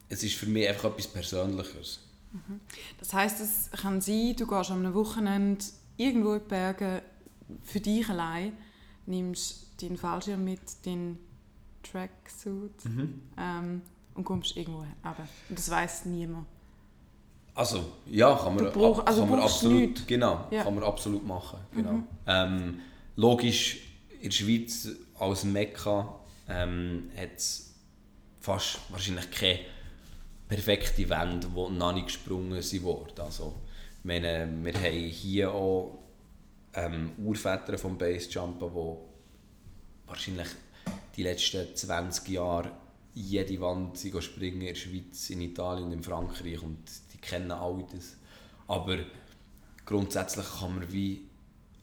Es ist für mich einfach etwas Persönliches. Mhm. Das heisst, es kann sein, du gehst am Wochenende irgendwo in die Berge für dich allein, nimmst deinen Fallschirm mit, deinen Tracksuit mhm. ähm, und kommst irgendwo runter. Und das weiß niemand. Also, ja, kann man, brauch, ab, also kann man absolut, genau, ja. kann man absolut machen. Genau. Mhm. Ähm, logisch, in der Schweiz als Mekka ähm, hat es fast wahrscheinlich keine perfekte Wände, die noch nicht gesprungen sind Also, meine, wir haben hier auch ähm, Urväter vom Basejumpen, die wahrscheinlich die letzten 20 Jahre jede Wand springen in der Schweiz, in Italien und in Frankreich und die kennen all das. Aber grundsätzlich kann man wie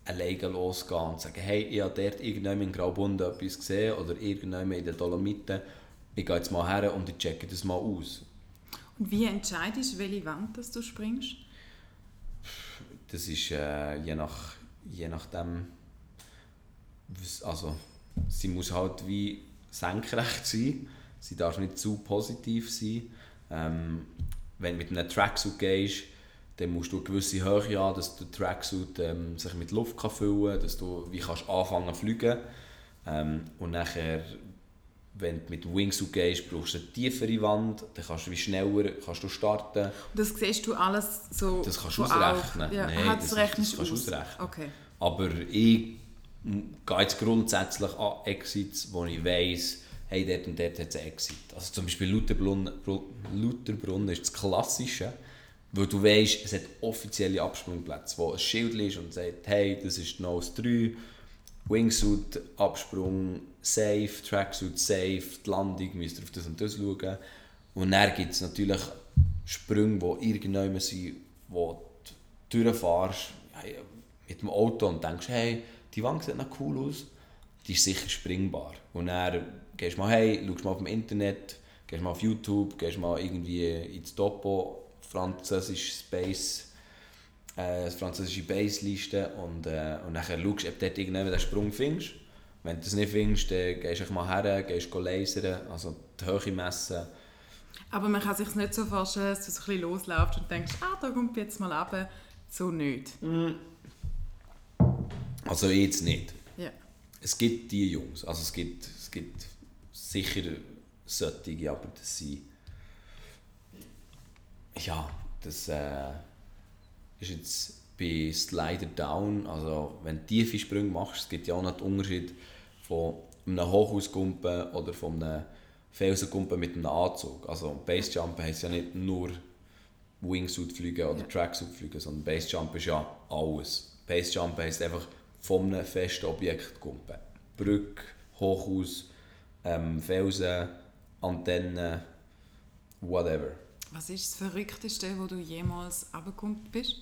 alleine losgehen und sagen, hey, ich habe dort irgendjemand in Graubünden etwas gesehen oder irgendjemand in den Dolomiten, ich gehe jetzt mal her und ich checke das mal aus. Und wie entscheidest du, welche Wand dass du springst? Das ist äh, je, nach, je nachdem, also sie muss halt wie senkrecht sein, sie darf nicht zu positiv sein. Ähm, wenn du mit einem Tracksuit gehst, dann musst du eine gewisse Höhe haben, dass der Tracksuit ähm, sich mit Luft kann füllen kann, dass du wie kannst anfangen zu fliegen. Ähm, und nachher, wenn du mit Wingsuit gehst, brauchst du eine tiefere Wand, dann kannst du wie schneller kannst du starten. Und das siehst du alles so Das kannst du ausrechnen. Ja, Nein, das, das, kannst du ausrechnen. Okay. Aber ich gehe jetzt grundsätzlich an Exits, wo ich weiss, hey, dort und dort hat es Exit. Also zum Beispiel Lauterbrunn ist das Klassische, weil du weißt, es hat offizielle Absprungplätze, wo ein Schild ist und sagt, hey, das ist Nose 3, Wingsuit, Absprung, safe, Tracksuit, safe, die Landung, müsst ihr auf das und das schauen. Und dann gibt es natürlich Sprünge, die irgendjemand sind, wo du durchfährst mit dem Auto und denkst, hey, die Wand sieht noch cool aus, die ist sicher springbar. Und dann gehst mal hey, schaust mal auf dem Internet, gehst mal auf YouTube, gehst mal irgendwie ins Topo, französisch Space, äh, französische Base-Liste und, äh, und dann schaust du, ob du dort irgendwann den Sprung findest. Wenn du das nicht findest, dann gehst du mal her, gehst lasern, also die Höhe messen. Aber man kann sich nicht so vorstellen, dass du so ein bisschen losläufst und denkst, ah, da kommt jetzt mal runter. So nicht. Mm. Also jetzt nicht. Ja. Es gibt die Jungs, also es gibt, es gibt sicher solche, aber das sind ja, das äh, ist jetzt bei Slider Down, also wenn du tiefe Sprünge machst, es gibt ja auch noch den Unterschied von einem Hochhauskumpen oder von einem Felsenkumpen mit einem Anzug. Also Basejumpen heisst ja nicht nur Wingsuit fliegen oder ja. Tracksuit fliegen, sondern Basejump ist ja alles. Basejump heisst einfach von einem festen Objekt kumpen. Brücke, Hochhaus, ähm, Felsen, Antennen, whatever. Was ist das Verrückteste, wo du jemals abgekommen bist?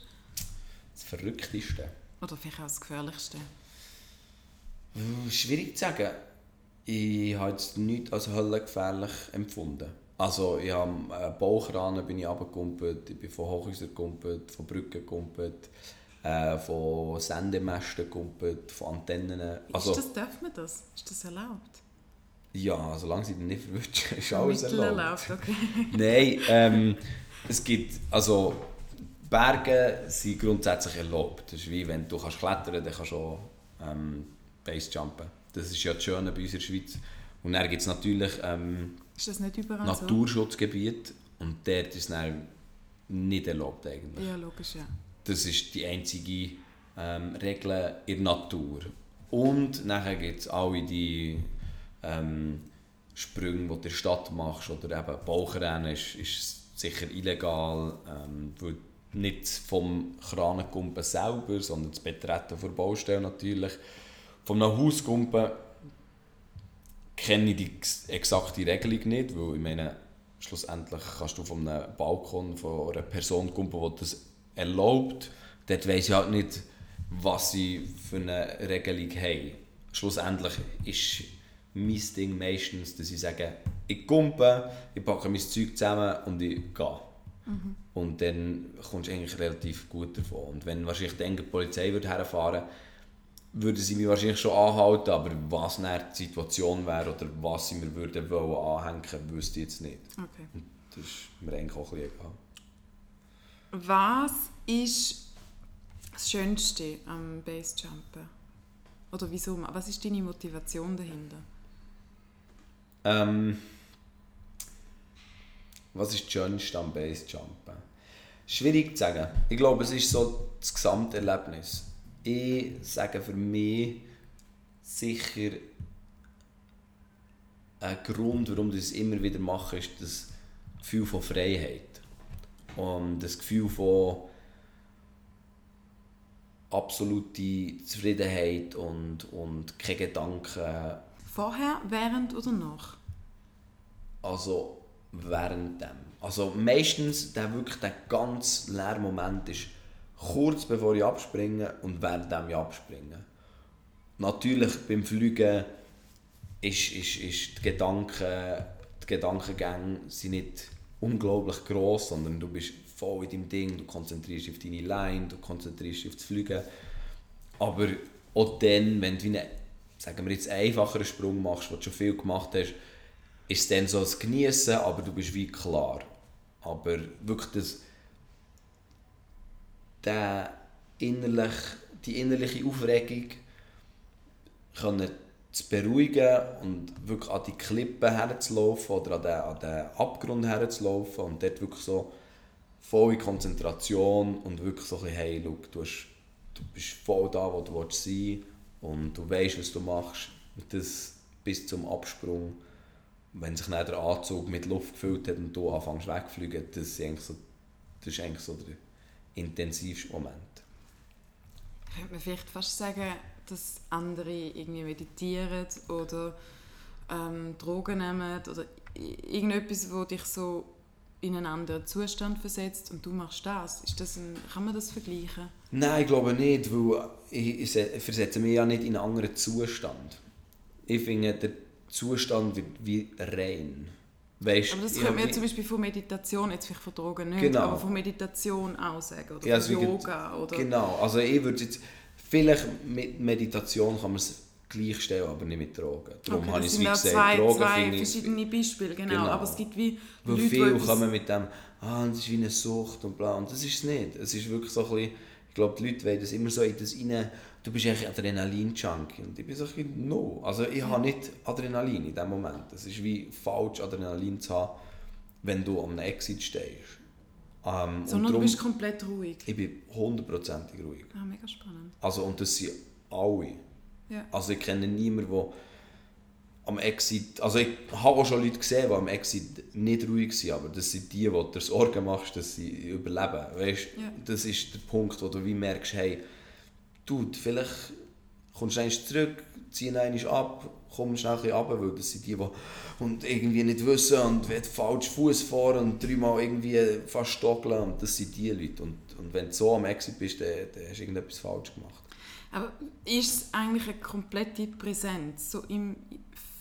Das Verrückteste? Oder vielleicht auch das Gefährlichste? Schwierig zu sagen. Ich habe jetzt nichts als höllengefährlich empfunden. Also ich habe einen Bauchrahmen bin ich runtergekumpelt, ich bin von Hochhäusern gekumpelt, von Brücken gekumpelt, äh, von Sendemasten gekumpelt, von Antennen. Also, ist das, darf man das? Ist das erlaubt? Ja, solange sie dann nicht verwünschen, ist alles erlaubt. erlaubt, okay. Nein, ähm, es gibt, also Berge sind grundsätzlich erlaubt. Das ist wie wenn du kannst klettern dann kannst du auch ähm, Basejumpen. Das ist ja das Schöne bei uns in der Schweiz. Und dann gibt es natürlich ähm, überall Naturschutzgebiete und dort ist es dann nicht erlaubt eigentlich. so? Ja, logisch, ja. Das ist die einzige ähm, Regel in der Natur. Und nachher gibt es alle die ähm, Sprünge, die du in der Stadt machst, oder eben Bauchrennen ist, ist sicher illegal, ähm, weil nicht vom Kranenkumpen selber, sondern das Betreten der Baustelle natürlich. Von einem Hauskumpen kenne ich die ex- exakte Regelung nicht, weil ich meine, schlussendlich kannst du von einem Balkon von einer Person kumpen, die das erlaubt. Dort weiss ich halt nicht, was sie für eine Regelung haben. Schlussendlich ist mein Ding meistens, dass ich sage, ich kumpe, ich packe mein Zeug zusammen und ich gehe. Und dann kommst du eigentlich relativ gut davon. Und wenn wahrscheinlich dann die Polizei würde herfahren würde sie mich wahrscheinlich schon anhalten, aber was dann die Situation wäre oder was sie mir würden wollen anhängen, wüsste ich jetzt nicht. Okay. Und das ist mir eigentlich auch ein bisschen egal. Was ist das Schönste am Basejumpen? Oder wieso? Was ist deine Motivation dahinter? Ähm, was ist das Schönste am Basejumpen? Schwierig zu sagen. Ich glaube, es ist so das Gesamterlebnis. Ich sage für mich sicher ein Grund, warum ich es immer wieder mache, ist das Gefühl von Freiheit. Und das Gefühl von absolute Zufriedenheit und, und keine Gedanken Vorher, während oder nach? Also während dem. Also meistens der wirklich der ganz leere Moment ist kurz bevor ich abspringe und während dem ich abspringe. Natürlich beim Fliegen ist, ist, ist die, Gedanken, die Gedankengänge sind nicht unglaublich groß, sondern du bist voll in deinem Ding, du konzentrierst dich auf deine Line, du konzentrierst dich auf das Fliegen. Aber auch dann, wenn du wie einen, sagen wir jetzt, einfacheren Sprung machst, den du schon viel gemacht hast, ist es dann so ein Genießen, aber du bist wie klar. Aber wirklich das, der innerlich, die innerliche Aufregung können zu beruhigen und wirklich an die Klippen herzulaufen oder an den, an den Abgrund herzulaufen und dort wirklich so volle Konzentration und wirklich so ein bisschen, hey, schau, du, hast, du bist voll da, wo du willst sein und du weißt, was du machst und das bis zum Absprung wenn sich dann der Anzug mit Luft gefüllt hat und du anfängst wegzufliegen, das ist eigentlich so, das ist eigentlich so der intensivste Moment. Könnte man vielleicht fast sagen, dass andere irgendwie meditieren oder ähm, Drogen nehmen oder irgendetwas, wo dich so in einen anderen Zustand versetzt und du machst das. Ist das ein, kann man das vergleichen? Nein, ich glaube nicht, weil ich, ich se- versetze mich ja nicht in einen anderen Zustand. Ich finde, der Zustand wird wie rein. Weißt, Aber das ja wie- zum Beispiel von Meditation, jetzt vielleicht von Drogen nicht, Genau. aber von Meditation auch sagen oder Ja, also Yoga oder... Genau, also ich würde jetzt, vielleicht mit Meditation kann man es gleichstellen, aber nicht mit Drogen. Darum Okay, habe ich es wie gesagt, zwei, Drogen zwei finde ich, verschiedene Beispiele, genau. Genau. Aber es gibt wie weil Leute, viele kommen mit dem, ah, das ist wie eine Sucht und bla, und das ist es nicht. Es ist wirklich so ein bisschen, glaube, die Leute wollen das immer so in das rein, du bist eigentlich Adrenalin-Junkie. Und ich bin so ein bisschen, no. Also ich habe nicht Adrenalin in dem Moment. Es ist wie falsch, Adrenalin zu haben, wenn du am Exit stehst. Ähm, Sondern du bist komplett ruhig. ich bin hundertprozentig ruhig. Ah, mega spannend. Also, und das sind alle. Ja. Also ich kenne niemanden, der am Exit... Also ich habe auch schon Leute gesehen, die am Exit nicht ruhig sind, aber das sind die, die dir Sorgen machst, dass sie überleben. Weißt, Ja. Das ist der Punkt, wo du wie merkst, hey, du, vielleicht kommst du zurück, zieh einmal ab, komm schnell ein runter, weil das sind die, die und irgendwie nicht wissen und wenn falsch Fuß fahren und dreimal irgendwie fast stockeln und das sind die Leute. Und, und wenn du so am Exit bist, dann, dann hast du irgendetwas falsch gemacht. Aber ist es eigentlich eine komplette Präsenz, so im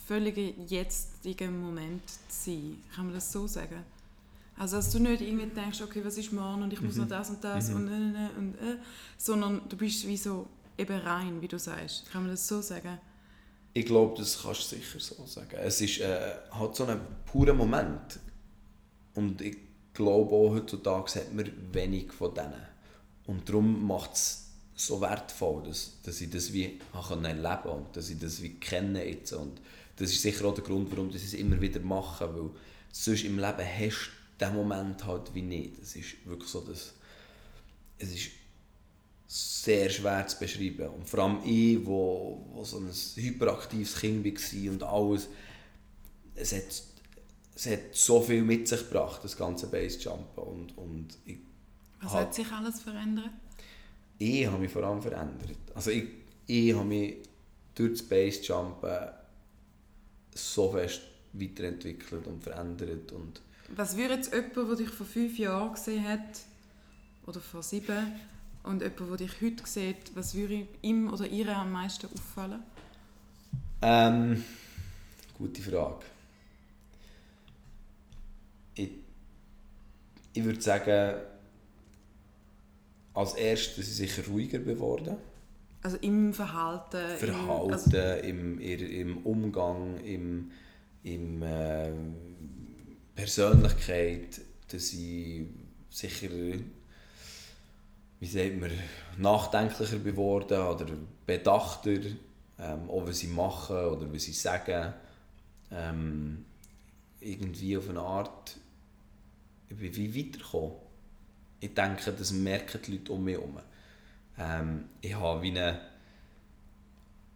völligen jetzigen Moment zu sein? Kann man das so sagen? Also dass du nicht irgendwie denkst, okay, was ist morgen und ich muss mhm. noch das und das mhm. und, äh, äh, äh, und äh, sondern du bist wie so eben rein, wie du sagst. Kann man das so sagen? Ich glaube, das kannst du sicher so sagen. Es ist äh, halt so ein purer Moment. Und ich glaube auch, heutzutage hat man wenig von denen. Und darum macht es so wertvoll, dass, dass ich das wie erleben kann und dass ich das wie kenne jetzt. Und das ist sicher auch der Grund, warum ich es immer wieder mache, weil sonst im Leben hast du diesen Moment halt wie nicht. Es ist wirklich so, dass es ist sehr schwer zu beschreiben. Und vor allem ich, wo, wo so ein hyperaktives Kind war und alles, es hat, es hat so viel mit sich gebracht, das ganze Basejumpen. Und, und ich Was hat sich alles verändert? Ich habe mich vor allem verändert. Also ich, ich habe mich durch das Basejumpen so fest weiterentwickelt und verändert. Und Was würde jetzt jemand, der dich vor fünf Jahren gesehen hat, oder vor sieben, und jemand, der dich heute sieht, was würde ihm oder ihr am meisten auffallen? Ähm, gute Frage. Ich, ich würde sagen, als erstes ist sie sicher ruhiger geworden. Also im Verhalten? Verhalten, also im, im, im Umgang, im, im äh, Persönlichkeit, dass sie sicher wie sagt man, nachdenklicher geworden oder bedachter, ähm, auch was sie machen oder was sie sagen. Ähm, irgendwie auf eine Art ich bin wie weitergekommen. Ich denke, das merken die Leute um mich herum. Ähm, ich habe wie eine,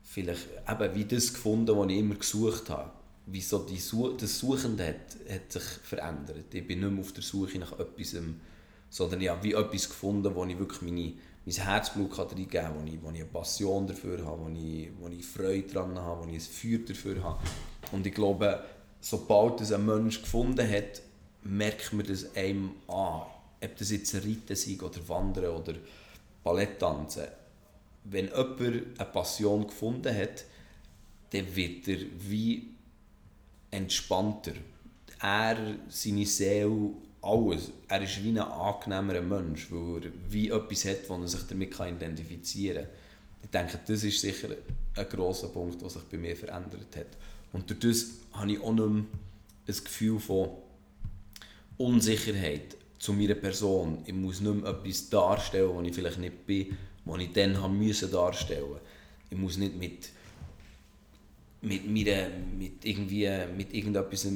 vielleicht eben wie das gefunden, was ich immer gesucht habe. Wie so die Such das Suchende hat, hat sich verändert. Ich bin nicht mehr auf der Suche nach etwas, sondern ich habe wie etwas gefunden, wo ich wirklich meine, mein Herzblut reingeben kann, wo ich, wo ich eine Passion dafür habe, wo ich, wo ich Freude daran habe, wo ich ein Feuer dafür habe. Und ich glaube, sobald das ein Mensch gefunden hat, merkt man das einem an. Ob das jetzt Reiten sei oder Wandern oder Ballett tanzen. Wenn jemand eine Passion gefunden hat, dann wird er wie entspannter. Er, seine Seele alles. Er ist wie ein angenehmerer Mensch, weil er wie etwas hat, wo er sich damit identifizieren kann. Ich denke, das ist sicher ein grosser Punkt, der sich bei mir verändert hat. Und durch das habe ich auch nicht mehr ein Gefühl von Unsicherheit zu meiner Person. Ich muss nicht mehr etwas darstellen, was ich vielleicht nicht bin, was ich dann haben müssen darstellen. Ich muss nicht mit, mit, meiner, mit, irgendwie, mit irgendetwas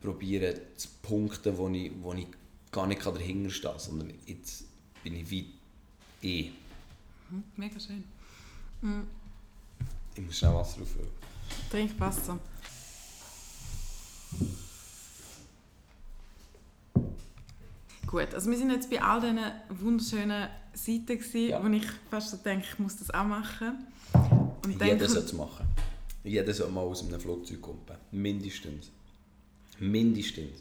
probieren zu punkten, wo ich, wo ich gar nicht dahinter stehe, sondern jetzt bin ich wie eh. Mega schön. Mhm. Ich muss schnell Wasser auffüllen. Trink Wasser. Gut, also wir sind jetzt bei all diesen wunderschönen Seiten, gewesen, ja. wo ich fast so denke, ich muss das auch machen. Und Jeder sollte es machen. Jeder sollte mal aus einem Flugzeug kommen. Mindestens. Mindestens.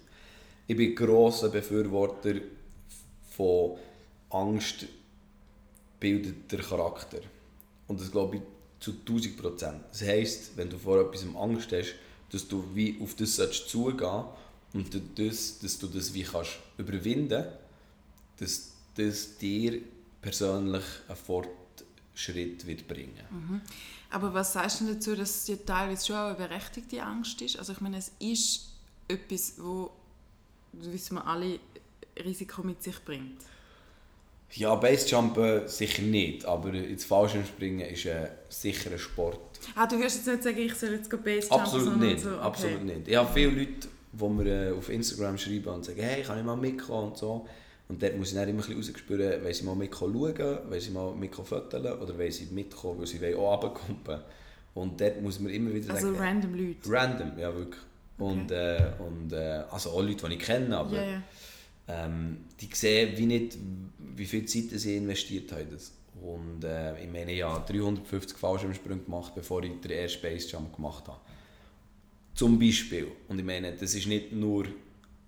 Ich bin grosser Befürworter von Angst bildet der Charakter. Und das glaube ich zu 1000 Prozent. Das heisst, wenn du vor etwas Angst hast, dass du wie auf das zugehen und das, dass du das wie kannst überwinden dass das dir persönlich einen Fortschritt wird bringen. Mhm. Aber was sagst du dazu, dass es ja teilweise schon eine berechtigte Angst ist? Also ich meine, es ist etwas, wo, wissen wir alle, Risiko mit sich bringt? Ja, Basejumpen sicher nicht, aber ins Fallschirmspringen ist ein Sport. Ah, du wirst jetzt nicht sagen, ich soll jetzt Basejumpen? Absolut nicht, so. okay. absolut nicht. Ich habe viele Leute, die mir äh, auf Instagram schreiben und sagen, hey, kann ich mal mitkommen und so. Und dort muss ich dann immer ein bisschen rausspüren, wollen sie mal mitkommen schauen, wollen sie mal mitkommen fotografieren oder wollen sie mitkommen, weil sie auch runterkommen Und dort muss man immer wieder also sagen... Also random Leute? Random, ja wirklich. Und, äh, und äh, also auch Leute, die ich kenne, aber yeah, yeah. Ähm, die sehen wie nicht, wie viel Zeit sie investiert haben. Und äh, ich meine, habe 350 Fallschirmsprünge gemacht, bevor ich den ersten Basejump gemacht habe. Zum Beispiel. Und ich meine, das ist nicht nur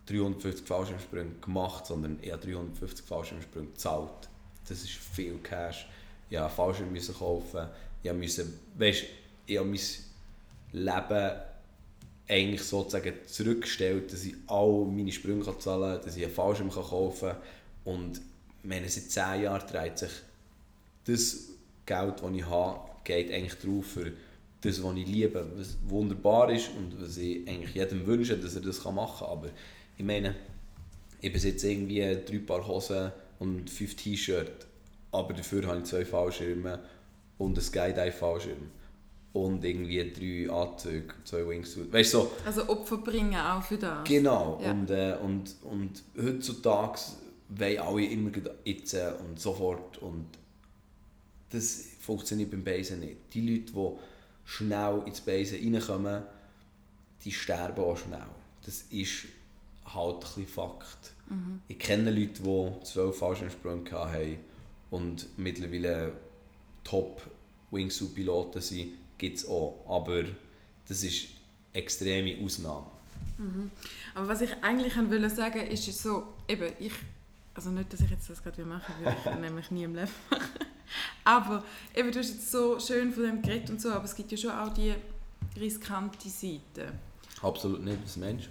350 Fallschirmsprünge gemacht, sondern ich habe 350 Fallschirmsprünge gezahlt. Das ist viel Cash. Ich musste Fallschirm müssen kaufen. Ich musste, weißt, ich habe mein Leben eigentlich sozusagen zurückgestellt, dass ich all meine Sprünge zahlen kann, dass ich einen Fallschirm kaufen kann. Und meine, seit 10 Jahren dreht sich das Geld, das ich habe, geht eigentlich drauf für das, was ich liebe, was wunderbar ist und was ich eigentlich jedem wünsche, dass er das machen kann. Aber ich meine, ich besitze irgendwie drei Paar Hosen und fünf T-Shirts, aber dafür habe ich zwei Fallschirme und einen Skydive-Fallschirm und irgendwie drei Anzüge, zwei Wingsuits. Weißt, so. Also Opfer bringen auch für das. Genau. Ja. Und, äh, und, und heutzutage wollen alle immer jetzt und sofort und das funktioniert beim Basen nicht. Die Leute, die schnell ins Basen reinkommen, die sterben auch schnell. Das ist halt ein Fakt. Mhm. Ich kenne Leute, die zwölf Fallschirmsprünge haben und mittlerweile Top-Wingsuit-Piloten sind, gibt es auch. Aber das ist eine extreme Ausnahme. Mhm. Aber was ich eigentlich wollte sagen, ist so, eben, ich, also nicht, dass ich jetzt das gerade machen würde, ich nämlich nie im Leben machen. Aber eben, du hast jetzt so schön von dem geredet und so, aber es gibt ja schon auch die riskante Seite. Absolut nicht, was Mensch.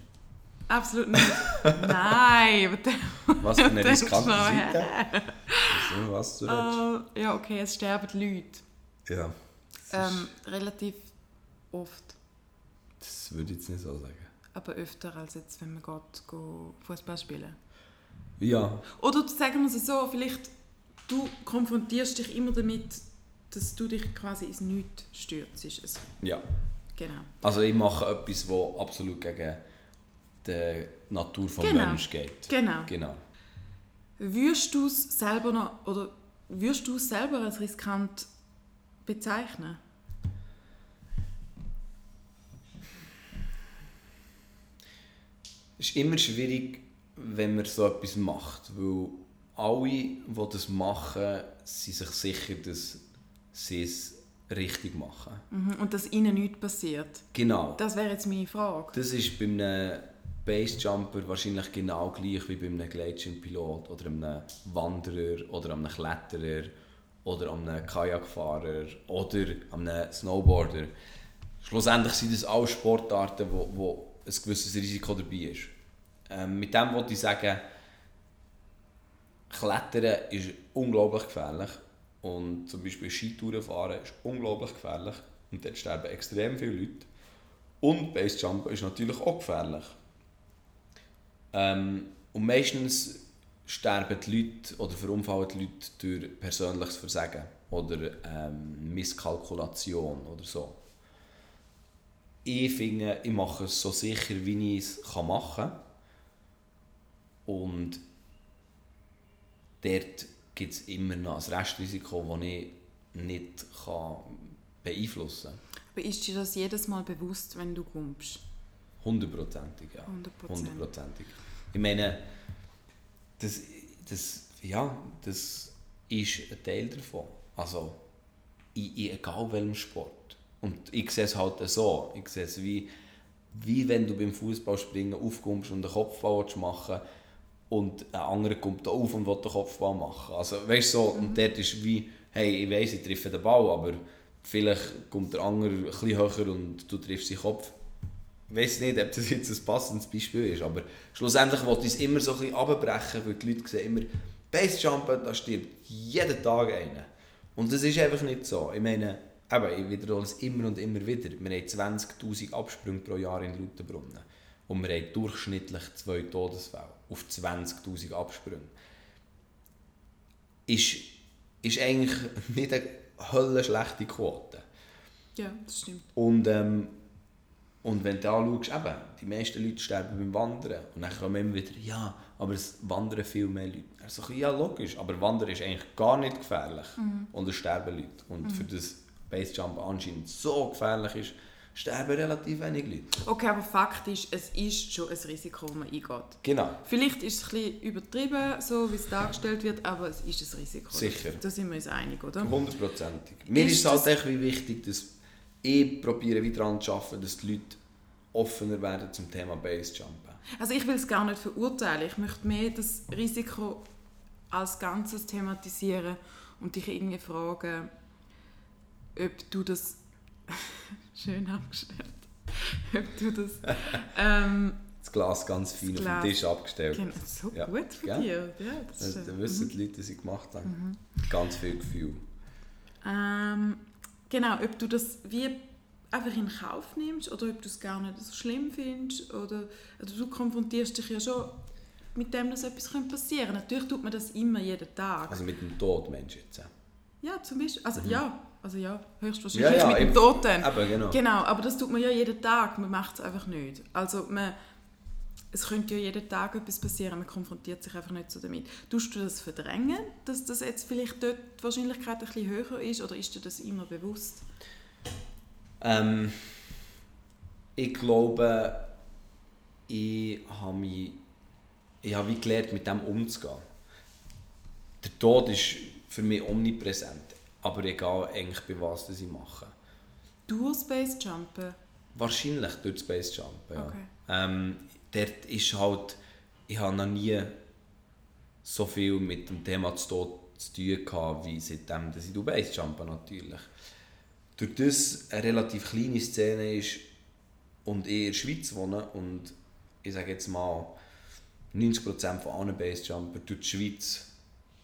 Absolut nicht. Nein. was für eine riskante Seite? Was du uh, Ja, okay, es sterben Leute. Ja. Ähm, relativ oft. Das würde ich jetzt nicht so sagen. Aber öfter als jetzt, wenn man geht, geht Fußball spielen. Ja. Oder sagen wir es so, vielleicht du konfrontierst dich immer damit, dass du dich quasi ins Nichts stürzt. Also, ja. Genau. Also ich mache etwas, das absolut gegen die Natur des genau. Menschen geht. Genau. genau. Würdest du es selber noch, oder würdest du es selber als riskant bezeichnen? Es ist immer schwierig, wenn man so etwas macht, weil alle, die das machen, sind sich sicher, dass sie es richtig machen. Mhm, und dass ihnen nichts passiert. Genau. Das wäre jetzt meine Frage. Das ist bei einem Basejumper wahrscheinlich genau gleich wie bei einem Gleitschirmpilot oder einem Wanderer oder einem Kletterer oder einem Kajakfahrer oder einem Snowboarder. Schlussendlich sind das alle Sportarten, wo, wo ein gewisses Risiko dabei ist. Ähm, mit dem wollte ich sagen, Klettern ist unglaublich gefährlich. Und zum Beispiel Skitouren fahren ist unglaublich gefährlich. Und dort sterben extrem viele Leute. Und Basejumpen ist natürlich auch gefährlich. Ähm, und meistens sterben die Leute oder verunfallen die Leute durch persönliches Versagen oder ähm, Misskalkulation oder so. Ich finde, ich mache es so sicher, wie ich es machen kann. Und dort gibt es immer noch ein Restrisiko, das ich nicht kann beeinflussen kann. Aber ist dir das jedes Mal bewusst, wenn du kommst? Hundertprozentig, ja. Hundertprozentig. Ich meine, das, das, ja, das ist ein Teil davon. Also, in, in egal welchem Sport. Und ich sehe es halt so. Ich sehe es wie, wie wenn du beim Fußballspringen aufkommst und einen Kopfball machen willst und ein anderer kommt auf und will den Kopfball machen. Also, weißt so, mhm. und dort ist wie, hey, ich weiss, ich treffe den Ball, aber vielleicht kommt der andere ein bisschen höher und du triffst seinen Kopf. Ich weiß nicht, ob das jetzt ein passendes Beispiel ist, aber schlussendlich wollte ich es immer so ein bisschen abbrechen, weil die Leute sehen immer, Basejumpen, da stirbt jeden Tag einer. Und das ist einfach nicht so. Ich meine, eben, ich wiederhole es immer und immer wieder. Wir haben 20'000 Absprünge pro Jahr in Lauterbrunnen. Und wir haben durchschnittlich zwei Todesfälle auf 20'000 Absprünge. Ist, ist eigentlich nicht eine höllenschlechte Quote. Ja, das stimmt. Und, ähm, und wenn du anschaust, eben, die meisten Leute sterben beim Wandern. Und dann kommen immer wieder, ja, aber es wandern viel mehr Leute. Also, ja, logisch, aber Wandern ist eigentlich gar nicht gefährlich. Mhm. Und es sterben Leute. Und mhm. für das Basejump anscheinend so gefährlich ist, sterben relativ wenig Leute. Okay, aber Fakt ist, es ist schon ein Risiko, das man eingeht. Genau. Vielleicht ist es ein bisschen übertrieben, so wie es dargestellt wird, aber es ist ein Risiko. Sicher. Da sind wir uns einig, oder? Hundertprozentig. Mir ist Ist es halt echt wie wichtig, dass ich probiere wieder daran zu arbeiten, dass die Leute offener werden zum Thema Basejumpen. Also ich will es gar nicht verurteilen. Ich möchte mehr das Risiko als Ganzes thematisieren und dich irgendwie fragen, ob du das schön abgestellt, ob du das ähm, Das Glas ganz fein Das auf Glas. den Tisch abgestellt. genau, so Ja. gut von Gell? dir. Ja, das ist, Das, äh, dann wissen die Leute, was sie gemacht haben. Ganz viel Gefühl. Ähm, genau, ob du das wie einfach in Kauf nimmst oder ob du es gar nicht so schlimm findest. Oder, also du konfrontierst dich ja schon mit dem, dass etwas passieren könnte. Natürlich tut man das immer jeden Tag. Also mit dem Tod, Mensch jetzt. ja, zum Beispiel. Also ja, also ja, Ja, höchstwahrscheinlich ja, mit dem dann. Eben, genau. Genau, aber das tut man ja jeden Tag. Man macht es einfach nicht. Also man, es könnte ja jeden Tag etwas passieren, man konfrontiert sich einfach nicht so damit. Tust du das verdrängen, dass das jetzt vielleicht dort die Wahrscheinlichkeit ein bisschen höher ist oder ist dir das immer bewusst? Ähm, ich glaube, ich habe mich, ich habe wie gelernt, mit dem umzugehen. Der Tod ist für mich omnipräsent, aber egal eigentlich bei was das ich mache. Durch Space Jumpen? Wahrscheinlich durch Space Jump. Ja. Okay. Ähm, dort ist halt, ich habe noch nie so viel mit dem Thema des Tod zu tun gehabt, wie seitdem, dass ich durch Base jumpe natürlich. Durch das eine relativ kleine Szene ist und ich in der Schweiz wohne und ich sage jetzt mal 90% von allen Basejumpern durch die Schweiz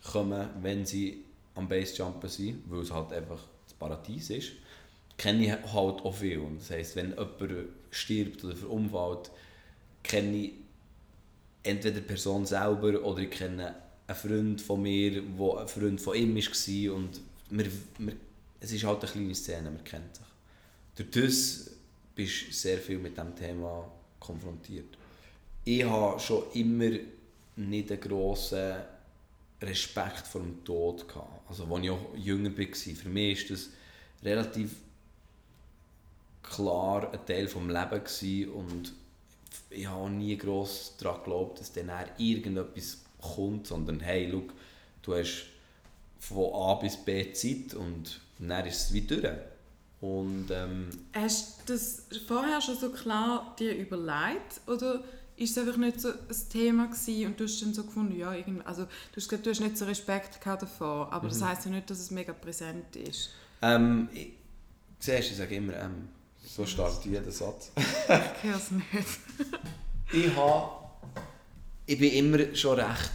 kommen, wenn sie am Basejumpen sind, weil es halt einfach das Paradies ist, kenne ich halt auch viel. Und das heisst, wenn jemand stirbt oder verunfallt, kenne ich entweder die Person selber oder ich kenne einen Freund von mir, der ein Freund von ihm war und wir, wir, es ist halt eine kleine Szene, man kennt sich. Durch das bist du sehr viel mit diesem Thema konfrontiert. Ich habe schon immer nicht einen grossen Respekt vor dem Tod gehabt. Also als ich auch jünger war, für mich ist das relativ klar ein Teil des Lebens und ich habe nie gross daran geglaubt, dass dann irgendetwas kommt, sondern hey, schau, du hast von A bis B Zeit und dann ist es wie durch. Und ähm, Hast du das vorher schon so klar dir überlegt oder ist es einfach nicht so ein Thema gewesen und du hast dann so gefunden, ja, irgendwie, also du hast gesagt, du hast nicht so Respekt gehabt davor, aber Mhm. das heisst ja nicht, dass es mega präsent ist. ähm, ich, siehst, ich sage immer, ähm, so startet jeder Satz. Ich höre es nicht. Ich habe, ich bin immer schon recht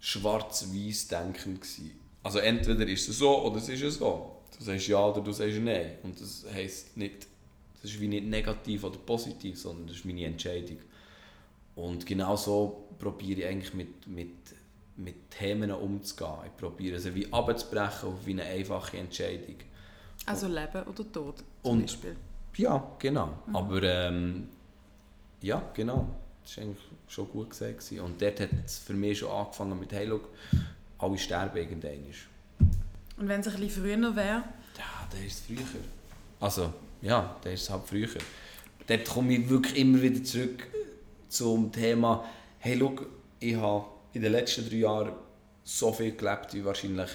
schwarz-weiß denkend gewesen. Also entweder ist es so oder es ist so. Du sagst ja oder du sagst nein. Und das heisst nicht, das ist wie nicht negativ oder positiv, sondern das ist meine Entscheidung. Und genau so probiere ich eigentlich mit, mit, mit Themen umzugehen. Ich probiere sie wie abzubrechen auf wie eine einfache Entscheidung. Also Leben oder Tod zum Und- Beispiel. Ja, genau. Aber ähm, ja, genau. Das war eigentlich schon gut gesagt. Und dort hat es für mich schon angefangen mit «Hey, schau, alle sterben irgendwann». Und wenn es ein bisschen früher wäre, Ja, dann ist es früher. Also, ja, dann ist es halt früher. Dort komme ich wirklich immer wieder zurück zum Thema «Hey, schau, ich habe in den letzten drei Jahren so viel gelebt wie wahrscheinlich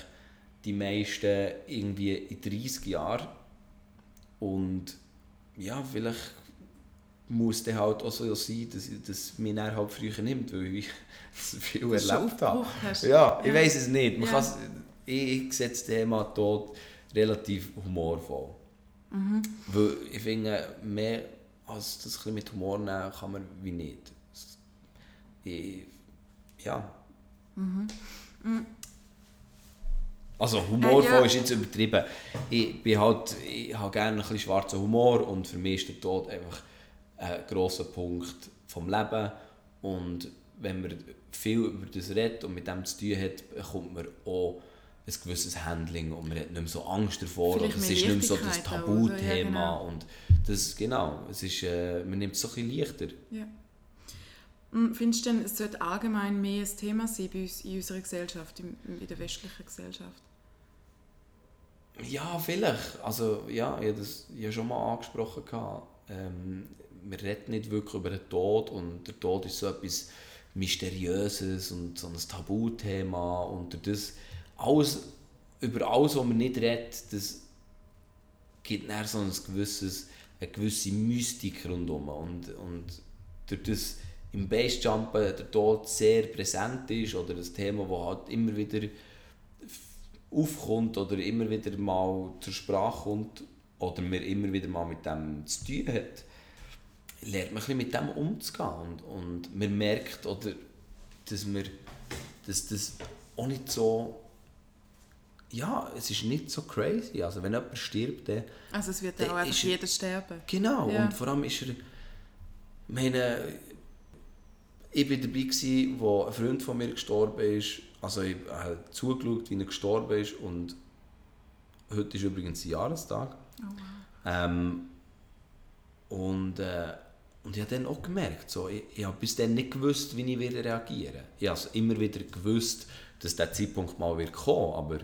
die meisten irgendwie in 30 Jahren. Und ja, vielleicht muss es halt auch so sein, dass, dass mich dann halt früher nimmt, weil ich so viel dass du erlebt habe. hast. Ja, ich weiß es nicht. Man Ja. ich, ich sehe das Thema Tod relativ humorvoll. Mhm. Weil ich finde, mehr als das ein mit Humor nehmen kann man wie nicht. Ich, ja. Mhm. Also humorvoll Äh, ja. ist jetzt übertrieben. Ich, bin halt, ich habe gerne ein bisschen schwarzen Humor und für mich ist der Tod einfach ein grosser Punkt vom Leben. Und wenn man viel über das redet und mit dem zu tun hat, bekommt man auch ein gewisses Handling und man hat nicht mehr so Angst davor. Vielleicht oder es ist nicht mehr so das Tabuthema. Ja, genau. Und das, genau, es ist, äh, man nimmt es so ein leichter. Ja. Mm, Findest du denn, es sollte allgemein mehr ein Thema sein bei uns in unserer Gesellschaft, in, in der westlichen Gesellschaft? Ja, vielleicht. Also, ja, ich habe das ja schon mal angesprochen. Ähm, wir reden nicht wirklich über den Tod und der Tod ist so etwas Mysteriöses und so ein Tabuthema und das alles, über alles, was man nicht redet, das gibt dann so ein gewisses, eine gewisse Mystik rundherum. Und, und durch das im Basejumpen der Tod sehr präsent ist oder ein Thema, das halt immer wieder aufkommt oder immer wieder mal zur Sprache kommt oder man immer wieder mal mit dem zu tun hat, lernt man ein mit dem umzugehen. Und, und man merkt, oder, dass, wir, dass das auch nicht so ja, es ist nicht so crazy. Also wenn jemand stirbt, dann... Also es wird ja auch einfach jeder sterben. Genau, ja. und vor allem ist er... meine, ich war dabei, gewesen, wo ein Freund von mir gestorben ist. Also ich habe zugeschaut, wie er gestorben ist und heute ist übrigens sein Jahrestag. Oh wow. ähm, und, äh, und ich habe dann auch gemerkt, so, ich, ich habe bis dann nicht gewusst, wie ich wieder reagieren Ich habe immer wieder gewusst, dass der Zeitpunkt mal wird kommen, aber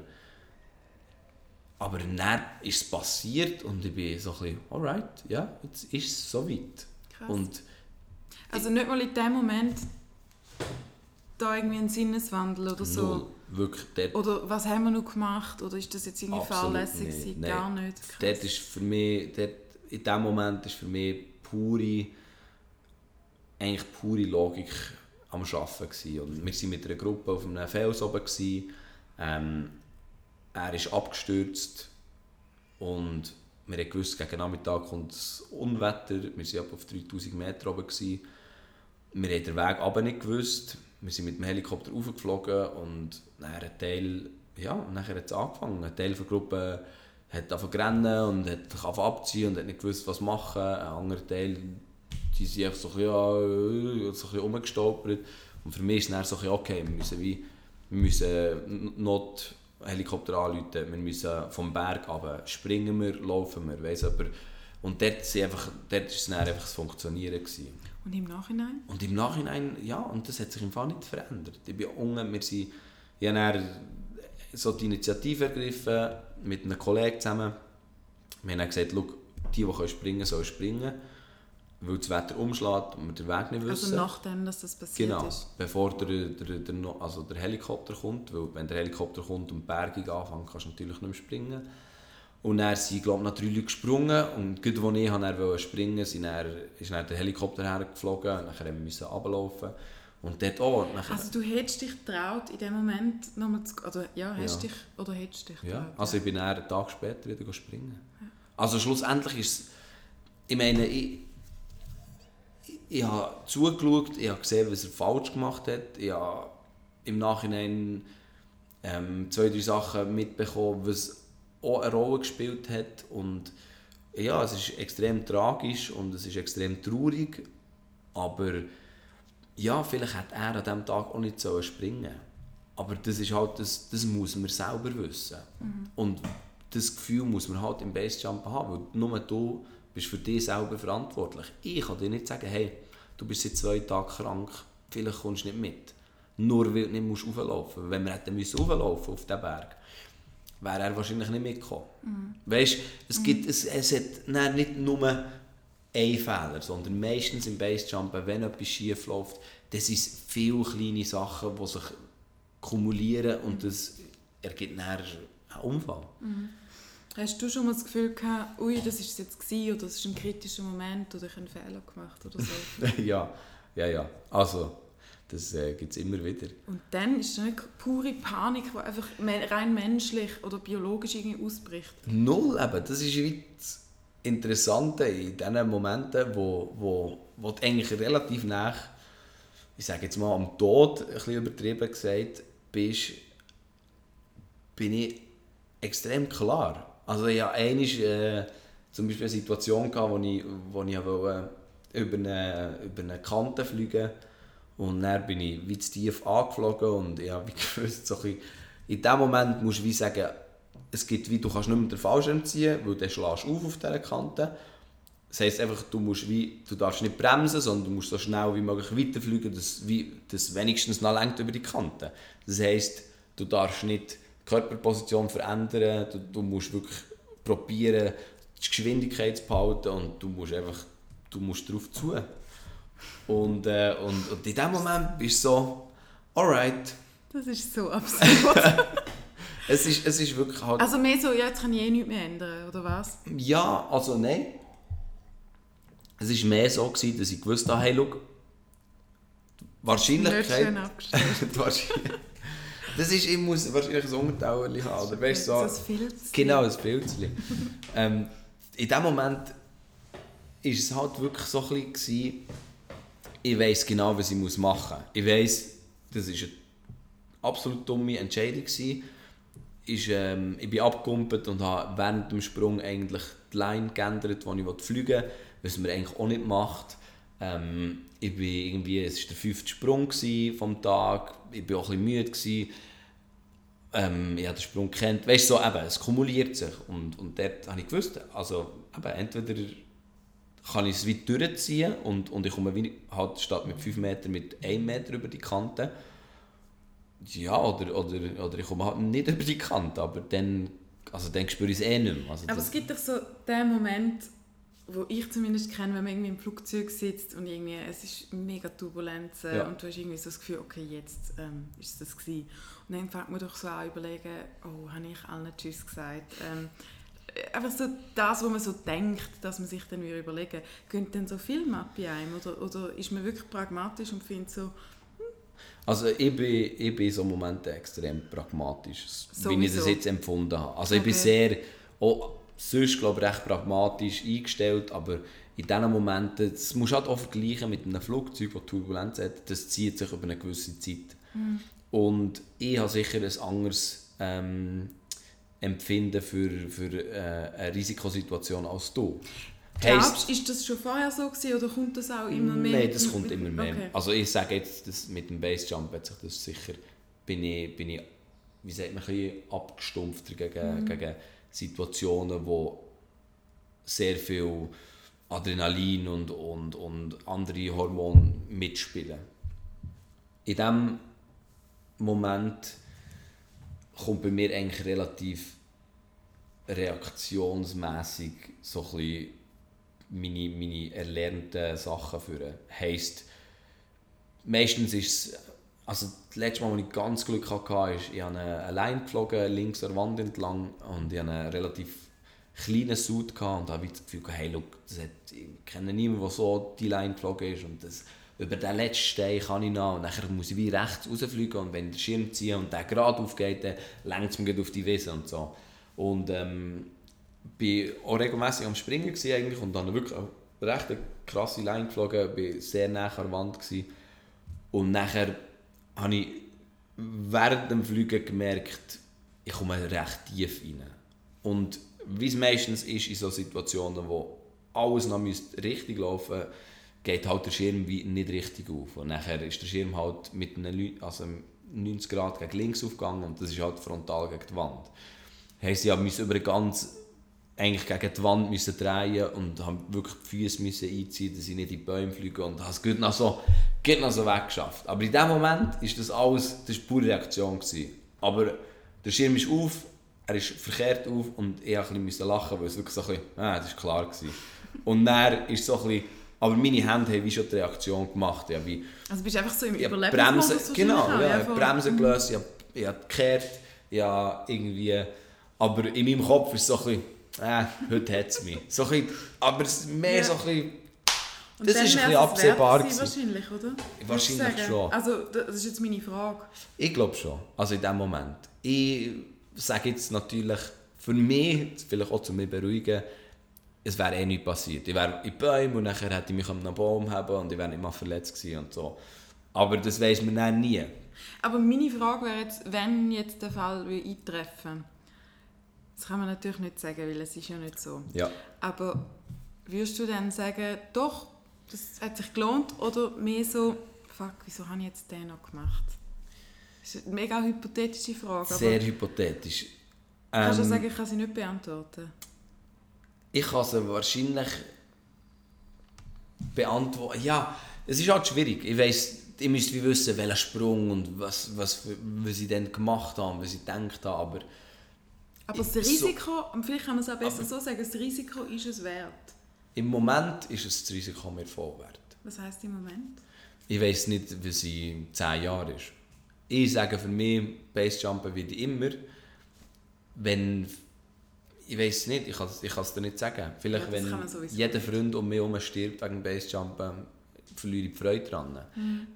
aber dann ist es passiert und ich bin so ein bisschen, alright, ja, jetzt ist es soweit. Krass. Und also nicht mal in dem Moment da irgendwie ein Sinneswandel oder so? Null. Wirklich, dort, oder was haben wir noch gemacht? Oder ist das jetzt irgendwie fahrlässig? Nein. Gar nicht. Krass. Dort ist für mich, dort, in dem Moment ist für mich pure, eigentlich pure Logik am Arbeiten gewesen. Und wir waren mit einer Gruppe auf einem Fels oben. Gewesen. Ähm, er ist abgestürzt und wir haben gewusst, gegen Nachmittag kommt das Unwetter. Wir waren auf 3000 Meter oben. Gewesen. Wir haben den Weg aber nicht gewusst. Wir sind mit dem Helikopter aufgeflogen und ein Teil, ja, nachher hat es angefangen. Ein Teil der Gruppe hat angefangen rennen und hat abziehen und hat nicht gewusst, was machen. Ein anderer Teil, die sind einfach so ein bisschen, ja, so ein bisschen. Und für mich ist es dann so ein bisschen, okay, wir müssen, wie, wir müssen Not Helikopter anrufen, wir müssen vom Berg runter, springen wir, laufen wir, weiss aber und dort, einfach, dort ist es dann einfach das Funktionieren. Gewesen. Und im Nachhinein? Und im Nachhinein, ja, und das hat sich im Fall nicht verändert. Ich bin unten, wir sind, ich habe so die Initiative ergriffen, mit einem Kollegen zusammen. Wir haben gesagt, die, die springen können, sollen springen weil das Wetter umschlägt und wir den Weg nicht also wissen. Also nachdem, dass das passiert genau, ist? bevor der, der, der, also der Helikopter kommt, weil wenn der Helikopter kommt und die Bergung anfängt, kannst du natürlich nicht mehr springen. Und dann sind, glaube ich, noch drei Leute gesprungen und gerade als ich dann springen wollte, dann, ist dann der Helikopter hergeflogen und dann mussten wir runterlaufen. Und dort auch. Also du hättest dich getraut, in dem Moment nochmal zu... Oder, ja, hast ja. dich oder hättest dich getraut? Ja, also ich bin dann einen Tag später wieder springen. Ja. Also schlussendlich ist es... Ich meine, ich, ich habe zugeschaut, ich habe gesehen, was er falsch gemacht hat. Ich habe im Nachhinein ähm, zwei, drei Sachen mitbekommen, was auch eine Rolle gespielt hat. Und ja, es ist extrem tragisch und es ist extrem traurig. Aber ja, vielleicht hat er an diesem Tag auch nicht so springen Aber das ist halt, das, das muss man selber wissen. Mhm. Und das Gefühl muss man halt im Basejump haben, weil nur du bist für dich selber verantwortlich. Ich kann dir nicht sagen, hey, du bist seit zwei Tagen krank, vielleicht kommst du nicht mit. Nur weil du nicht musst auflaufen musst. Wenn wir hätten müssen auflaufen auf diesen Berg, wäre er wahrscheinlich nicht mitgekommen. Mhm. Weißt, es, gibt, es, es hat nicht nur einen Fehler, sondern meistens im Basejumpen, wenn etwas schief läuft, das sind viele kleine Sachen, die sich kumulieren und das ergibt dann einen Unfall. Mhm. Hast du schon mal das Gefühl gehabt, ui, das ist es jetzt gewesen, oder das ist ein kritischer Moment oder ich habe einen Fehler gemacht oder so? ja, ja, ja. Also, das äh, gibt es immer wieder. Und dann ist es nicht pure Panik, die einfach rein menschlich oder biologisch irgendwie ausbricht? Null eben. Das ist wie das Interessante in diesen Momenten, wo, wo, wo du eigentlich relativ nach, ich sage jetzt mal, am Tod, ein bisschen übertrieben gesagt, bist, bin ich extrem klar also hatte einmal äh, zum Beispiel eine Situation, gehabt, wo ich, wo ich wollte, über, eine, über eine Kante fliegen und dann bin ich wie zu tief angeflogen und ich habe gewusst, so in dem Moment musst du wie sagen, es gibt wie, du kannst nicht mehr den Fallschirm ziehen, weil dann schlägst auf auf dieser Kante. Das heisst einfach, du, musst wie, du darfst nicht bremsen, sondern du musst so schnell wie möglich weiterfliegen, dass, wie, das wenigstens noch lenkt über die Kante. Das heisst, du darfst nicht Körperposition verändern, du, du musst wirklich probieren, die Geschwindigkeit zu behalten und du musst einfach du musst darauf zu. Und, äh, und, und in dem Moment bist du so, alright. Das ist so absurd. es, ist, es ist wirklich halt... Also mehr so, ja, jetzt kann ich eh nichts mehr ändern, oder was? Ja, also nein. Es war mehr so, gewesen, dass ich gewusst habe, hey, schau, Wahrscheinlichkeit... Nicht schön Das ist, ich muss wahrscheinlich ein Untertauerli haben, oder weißt, so, ein Filzchen. Genau, ein Filzchen. ähm, in dem Moment war es halt wirklich so ein bisschen, ich weiß genau, was ich machen muss. Ich weiß, das war eine absolut dumme Entscheidung. Gewesen. Ist, ähm, ich bin abgekumpelt und habe während dem Sprung eigentlich die Line geändert, die ich fliegen wollte, was man eigentlich auch nicht macht. Ähm, ich bin irgendwie, es war der fünfte Sprung vom Tag, ich war auch ein bisschen müde. Ähm, ich habe den Sprung kennt. Weißt du, so, eben, es kumuliert sich. Und, und dort habe ich gewusst, also eben, entweder kann ich es weit durchziehen und, und ich komme halt statt mit 5 Metern mit 1 Meter über die Kante. Ja, oder, oder, oder ich komme halt nicht über die Kante, aber dann, also dann spüre ich es eh nicht mehr. Also aber es gibt doch so den Moment, wo ich zumindest kenne, wenn man irgendwie im Flugzeug sitzt und irgendwie, es ist mega Turbulenz ja. und du hast irgendwie so das Gefühl, okay, jetzt ähm, ist das gewesen. Und dann fängt man doch so an überlegen, oh, habe ich allen Tschüss gesagt? Ähm, einfach so das, was man so denkt, dass man sich dann wieder überlegen könnte dann so viel ab bei einem? Oder, oder ist man wirklich pragmatisch und findet so, hm. also ich bin, ich bin so Momente extrem pragmatisch, Sowieso. wie ich das jetzt empfunden habe. Also ich okay. bin sehr, auch sonst glaube ich recht pragmatisch eingestellt, aber in diesen Momenten, das musst du halt auch vergleichen mit einem Flugzeug, das Turbulenz hat, das zieht sich über eine gewisse Zeit. Mhm. Und ich habe sicher ein anderes ähm, Empfinden für, für äh, eine Risikosituation als du. Glaubst du, ist das schon vorher so gewesen, oder kommt das auch immer mehr? Nein, das kommt immer mehr. Okay. Also ich sage jetzt, dass mit dem Basejump hat sich das sicher, bin ich, bin ich wie sagt man, ein bisschen abgestumpfter gegen, mhm. gegen Situationen, wo sehr viel Adrenalin und, und, und andere Hormone mitspielen. In diesem Moment kommt bei mir eigentlich relativ reaktionsmäßig so meine, meine erlernten Sachen führen. Heisst, meistens ist es, also das letzte Mal, als ich ganz Glück hatte, ist, ich habe allein geflogen, links an der Wand entlang und ich hatte einen relativ kleinen Suit und habe das Gefühl, hey, look, das hat, ich kenne niemanden, der so die Line geflogen ist und das über den letzten Stein kann ich noch und dann muss ich wie rechts rausfliegen und wenn den Schirm ziehe und der gerade aufgeht, dann lenkt es mir auf die Wiese und so. Und ähm, bin auch regelmässig am Springen eigentlich und dann wirklich auch recht eine krasse Line geflogen, bin sehr nah an der Wand gewesen. und nachher habe ich während dem Fliegen gemerkt, ich komme recht tief rein. Und wie es meistens ist in solchen Situationen, wo alles noch richtig laufen müsste, geht halt der Schirm wie nicht richtig auf. Und nachher ist der Schirm halt mit einem, also 90 Grad gegen links aufgegangen und das ist halt frontal gegen die Wand. Heißt, ich musste über ganz eigentlich gegen die Wand müssen drehen und habe wirklich die Füße müssen einziehen, dass ich nicht in die Bäume fliege und es gut noch so, gut noch so weggeschafft. Aber in dem Moment ist das alles, das war pure Reaktion. Gewesen. Aber der Schirm ist auf, er ist verkehrt auf und ich musste ein bisschen lachen, weil es wirklich so ein bisschen, ah, das war klar. Gewesen. Und dann ist so ein bisschen, aber meine Hände haben wie schon die Reaktion gemacht. Ja, wie, also bist du einfach so im Überlebensmodus? Genau, ja, ja, ich habe Bremsen gelöst, ich habe, ich habe gekehrt, ja, irgendwie... Aber in meinem Kopf ist es so ein bisschen, äh, heute hat es mich. So ein bisschen, aber mehr ja. so ein bisschen... Das ist ein bisschen absehbar. wahrscheinlich, oder? Wahrscheinlich schon. Also, das ist jetzt meine Frage. Ich glaube schon. Also in dem Moment. Ich sage jetzt natürlich, für mich, vielleicht auch zu mich beruhigen, es wäre eh nichts passiert. Ich wäre in Bäumen und nachher hätte ich mich einem Baum haben und ich wäre nicht mal verletzt gewesen und so. Aber das weiß man dann nie. Aber meine Frage wäre jetzt, wenn jetzt der Fall eintreffen das kann man natürlich nicht sagen, weil es ist ja nicht so. Ja. Aber würdest du dann sagen, doch, das hat sich gelohnt oder mehr so, fuck, wieso habe ich jetzt den noch gemacht? Das ist eine mega hypothetische Frage. Sehr hypothetisch. Kannst du ähm, sagen, ich kann sie nicht beantworten? Ich kann sie wahrscheinlich beantworten. Ja, es ist halt schwierig. Ich weiß ihr müsst wie wissen, welcher Sprung und was, was, was sie dann gemacht haben, was sie gedacht haben, aber... Aber das Risiko, so, vielleicht kann man es auch besser so sagen, das Risiko ist es wert. Im Moment ist es das Risiko mir voll wert. Was heisst im Moment? Ich weiß nicht, wie sie in 10 Jahren ist. Ich sage für mich, Basejumpen wie immer, wenn ich weiß nicht, ich kann, ich es dir nicht sagen. Vielleicht, ja, wenn jeder Freund um mich herum stirbt wegen Basejumpen, verliere ich die Freude daran. Mhm.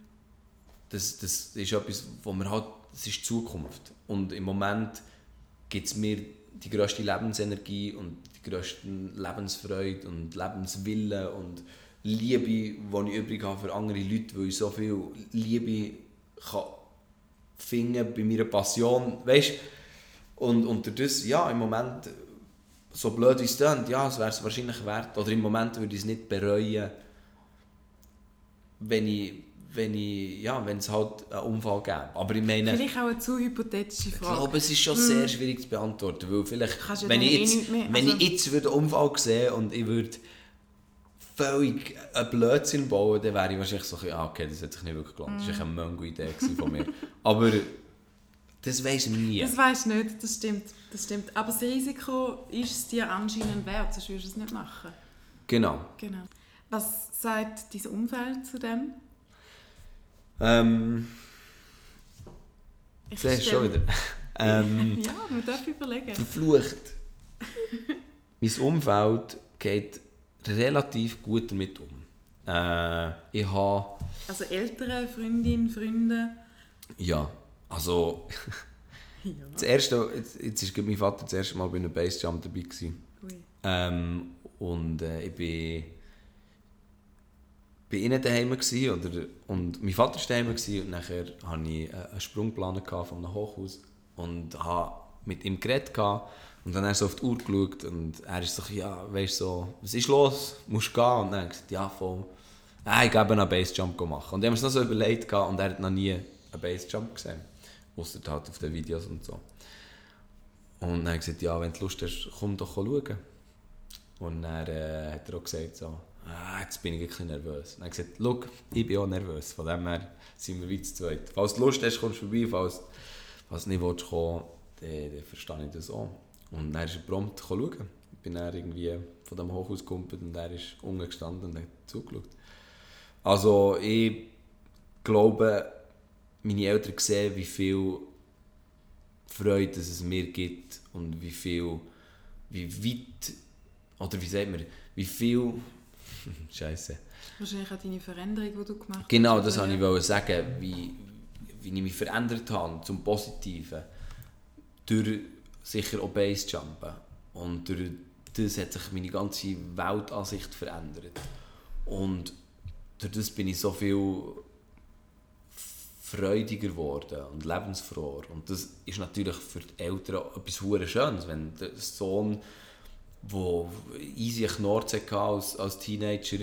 Das, das ist etwas, wo man halt, das ist die Zukunft. Und im Moment gibt es mir die grösste Lebensenergie und die grösste Lebensfreude und Lebenswille und Liebe, die ich übrig habe für andere Leute, weil ich so viel Liebe kann finden bei meiner Passion, weißt und, und das, ja, im Moment, so blöd wie es klingt, ja, es wäre es wahrscheinlich wert, oder im Moment würde ich es nicht bereuen, wenn ich, wenn ich, ja, wenn es halt einen Unfall gäbe. Aber ich meine... Vielleicht auch eine zu hypothetische Frage. Ich glaube, es ist schon hm. sehr schwierig zu beantworten, weil vielleicht, wenn, ich jetzt, mehr, also wenn ich jetzt einen Unfall sehe und ich würde völlig einen Blödsinn bauen, dann wäre ich wahrscheinlich so, ja, okay, das hat sich nicht wirklich gelohnt. Das war eine Mongo-Idee von mir. Aber das weiß ich nie. Das weiß ich nicht, das stimmt, das stimmt. Aber das Risiko ist es dir anscheinend wert, sonst würdest du es nicht machen. Genau. genau. Was sagt dein Umfeld zu dem? Ähm... Ich sehe schon wieder. ähm, ja, man darf überlegen. Verflucht. mein Umfeld geht relativ gut damit um. Äh, ich habe... Also ältere Freundinnen, Freunde? Ja, also... ja. Das erste, jetzt, jetzt war mein Vater das erste Mal bei einem Bassjump dabei. Gewesen. Ähm, und äh, ich bin bei ihnen daheim gewesen, oder, und mein Vater war daheim gewesen, und nachher hatte ich einen Sprungplan von einem Hochhaus und habe mit ihm geredet und dann hat er so auf die Uhr geschaut und er ist so, ja, weißt so, was ist los, musst gehen? Und dann habe ich gesagt, ja, voll. Ah, ich habe einen Bassjump gemacht. Und ich habe mir noch so überlegt und er hat noch nie einen Bassjump gesehen, außer halt auf den Videos und so. Und dann habe ich gesagt, ja, wenn du Lust hast, komm doch schauen. Und dann äh, hat er auch gesagt, so, ah, jetzt bin ich bisschen nervös. Und er hat gesagt, ich bin auch nervös, von dem her sind wir weit zu zweit. Falls du Lust hast, kommst du vorbei, falls, falls du nicht willst, kommen dann, dann verstehe ich das auch. Und dann ist er prompt schauen. Ich bin dann irgendwie von dem Hochhaus gekommen und er ist unten gestanden und hat zugeschaut. Also ich glaube, meine Eltern sehen, wie viel Freude es mir gibt und wie viel, wie weit, oder wie sagt man, wie viel Scheiße. Wahrscheinlich auch deine Veränderung, die du gemacht hast. Genau, das wollte ich sagen, wie, wie ich mich verändert habe zum Positiven. Durch sicher auch Basejumpen. Und durch das hat sich meine ganze Weltansicht verändert. Und durch das bin ich so viel freudiger geworden und lebensfroher. Und das ist natürlich für die Eltern etwas Schönes, wenn der Sohn der easy Knorz hatte als, als Teenager,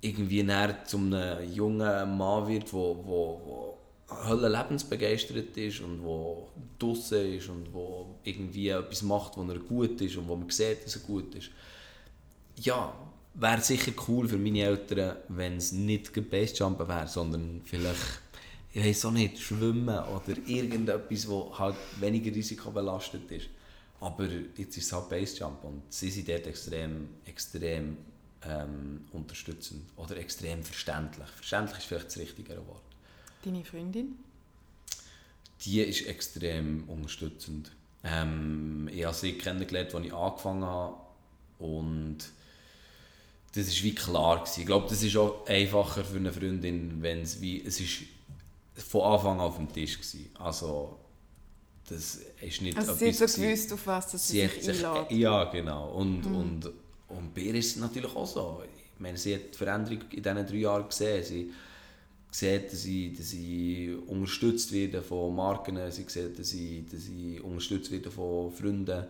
irgendwie näher einem jungen Mann wird, wo, wo, wo Hölle lebensbegeistert ist und wo draußen ist und wo irgendwie etwas macht, wo er gut ist und wo man sieht, dass er gut ist. Ja, wäre sicher cool für meine Eltern, wenn es nicht Basejumpen wäre, sondern vielleicht, ich weiß auch nicht, Schwimmen oder irgendetwas, wo halt weniger risikobelastet ist. Aber jetzt ist es halt Basejump und sie sind dort extrem, extrem ähm, unterstützend oder extrem verständlich. Verständlich ist vielleicht das richtigere Wort. Deine Freundin? Die ist extrem unterstützend. Ähm, ich habe sie kennengelernt, als ich angefangen habe und das war wie klar. Gewesen. Ich glaube, das ist auch einfacher für eine Freundin, wenn es wie, es ist von Anfang an auf dem Tisch war. Also das ist nicht also sie hat so gewusst, auf was das sie, sich einlädt. Ja, genau. Und, mhm. und, und bei ihr ist es natürlich auch so. Ich meine, sie hat die Veränderung in diesen drei Jahren gesehen. Sie sieht, dass sie, dass sie unterstützt wird von Marken, sie sieht, dass sie, dass sie unterstützt wird von Freunden.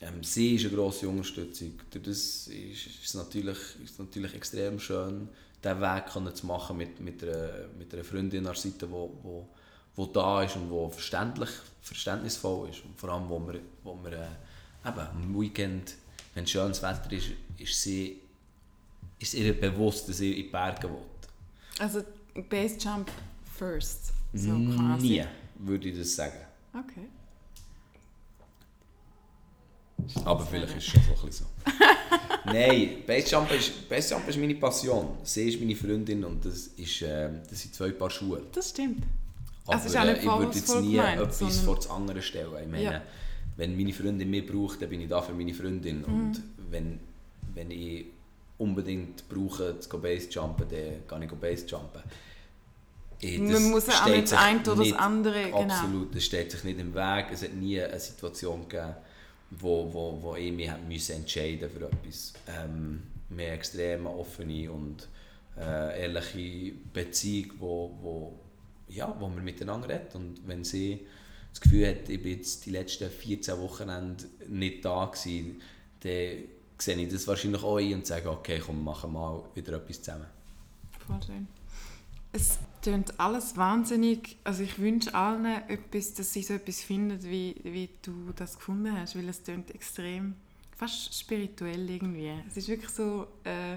Ähm, sie ist eine grosse Unterstützung. Das ist, ist, natürlich, ist natürlich extrem schön, diesen Weg zu machen mit, mit, einer, mit einer Freundin an der Seite, die wo, wo, wo da ist und wo verständlich, verständnisvoll ist. Und vor allem, wo wir, wo wir äh, eben, am Weekend, wenn schönes Wetter ist, ist, sie, ist ihr bewusst, dass sie in die Berge will. Also Bassjump first. So quasi. Nie würde ich das sagen. Okay. Aber vielleicht ist es schon so ein bisschen so. Nein, Bassjump ist, Bassjump ist meine Passion. Sie ist meine Freundin und das, ist, äh, das sind zwei Paar Schuhe. Das stimmt. Aber Also äh, ich würde jetzt nie gemeint, etwas vor das andere stellen. Ich meine, Ja. wenn meine Freundin mich braucht, dann bin ich da für meine Freundin. Mhm. Und wenn, wenn ich unbedingt brauche, zu gehen Bassjumpen, dann gehe ich Bassjumpen. Das Man muss ja auch nicht das eine oder das andere, genau. Absolut, das steht sich nicht im Weg. Es hat nie eine Situation gegeben, wo, wo, wo ich mich müssen entscheiden für etwas. Ähm, wir haben extrem offene und äh, ehrliche Beziehung, wo, wo, ja, wo man miteinander redet. Und wenn sie das Gefühl hat, ich bin jetzt die letzten 14 Wochenende nicht da gewesen, dann sehe ich das wahrscheinlich auch ein und sage, okay, komm, machen wir mal wieder etwas zusammen. Voll schön. Es klingt alles wahnsinnig. Also ich wünsche allen etwas, dass sie so etwas finden, wie, wie du das gefunden hast, weil es klingt extrem, fast spirituell irgendwie. Es ist wirklich so äh,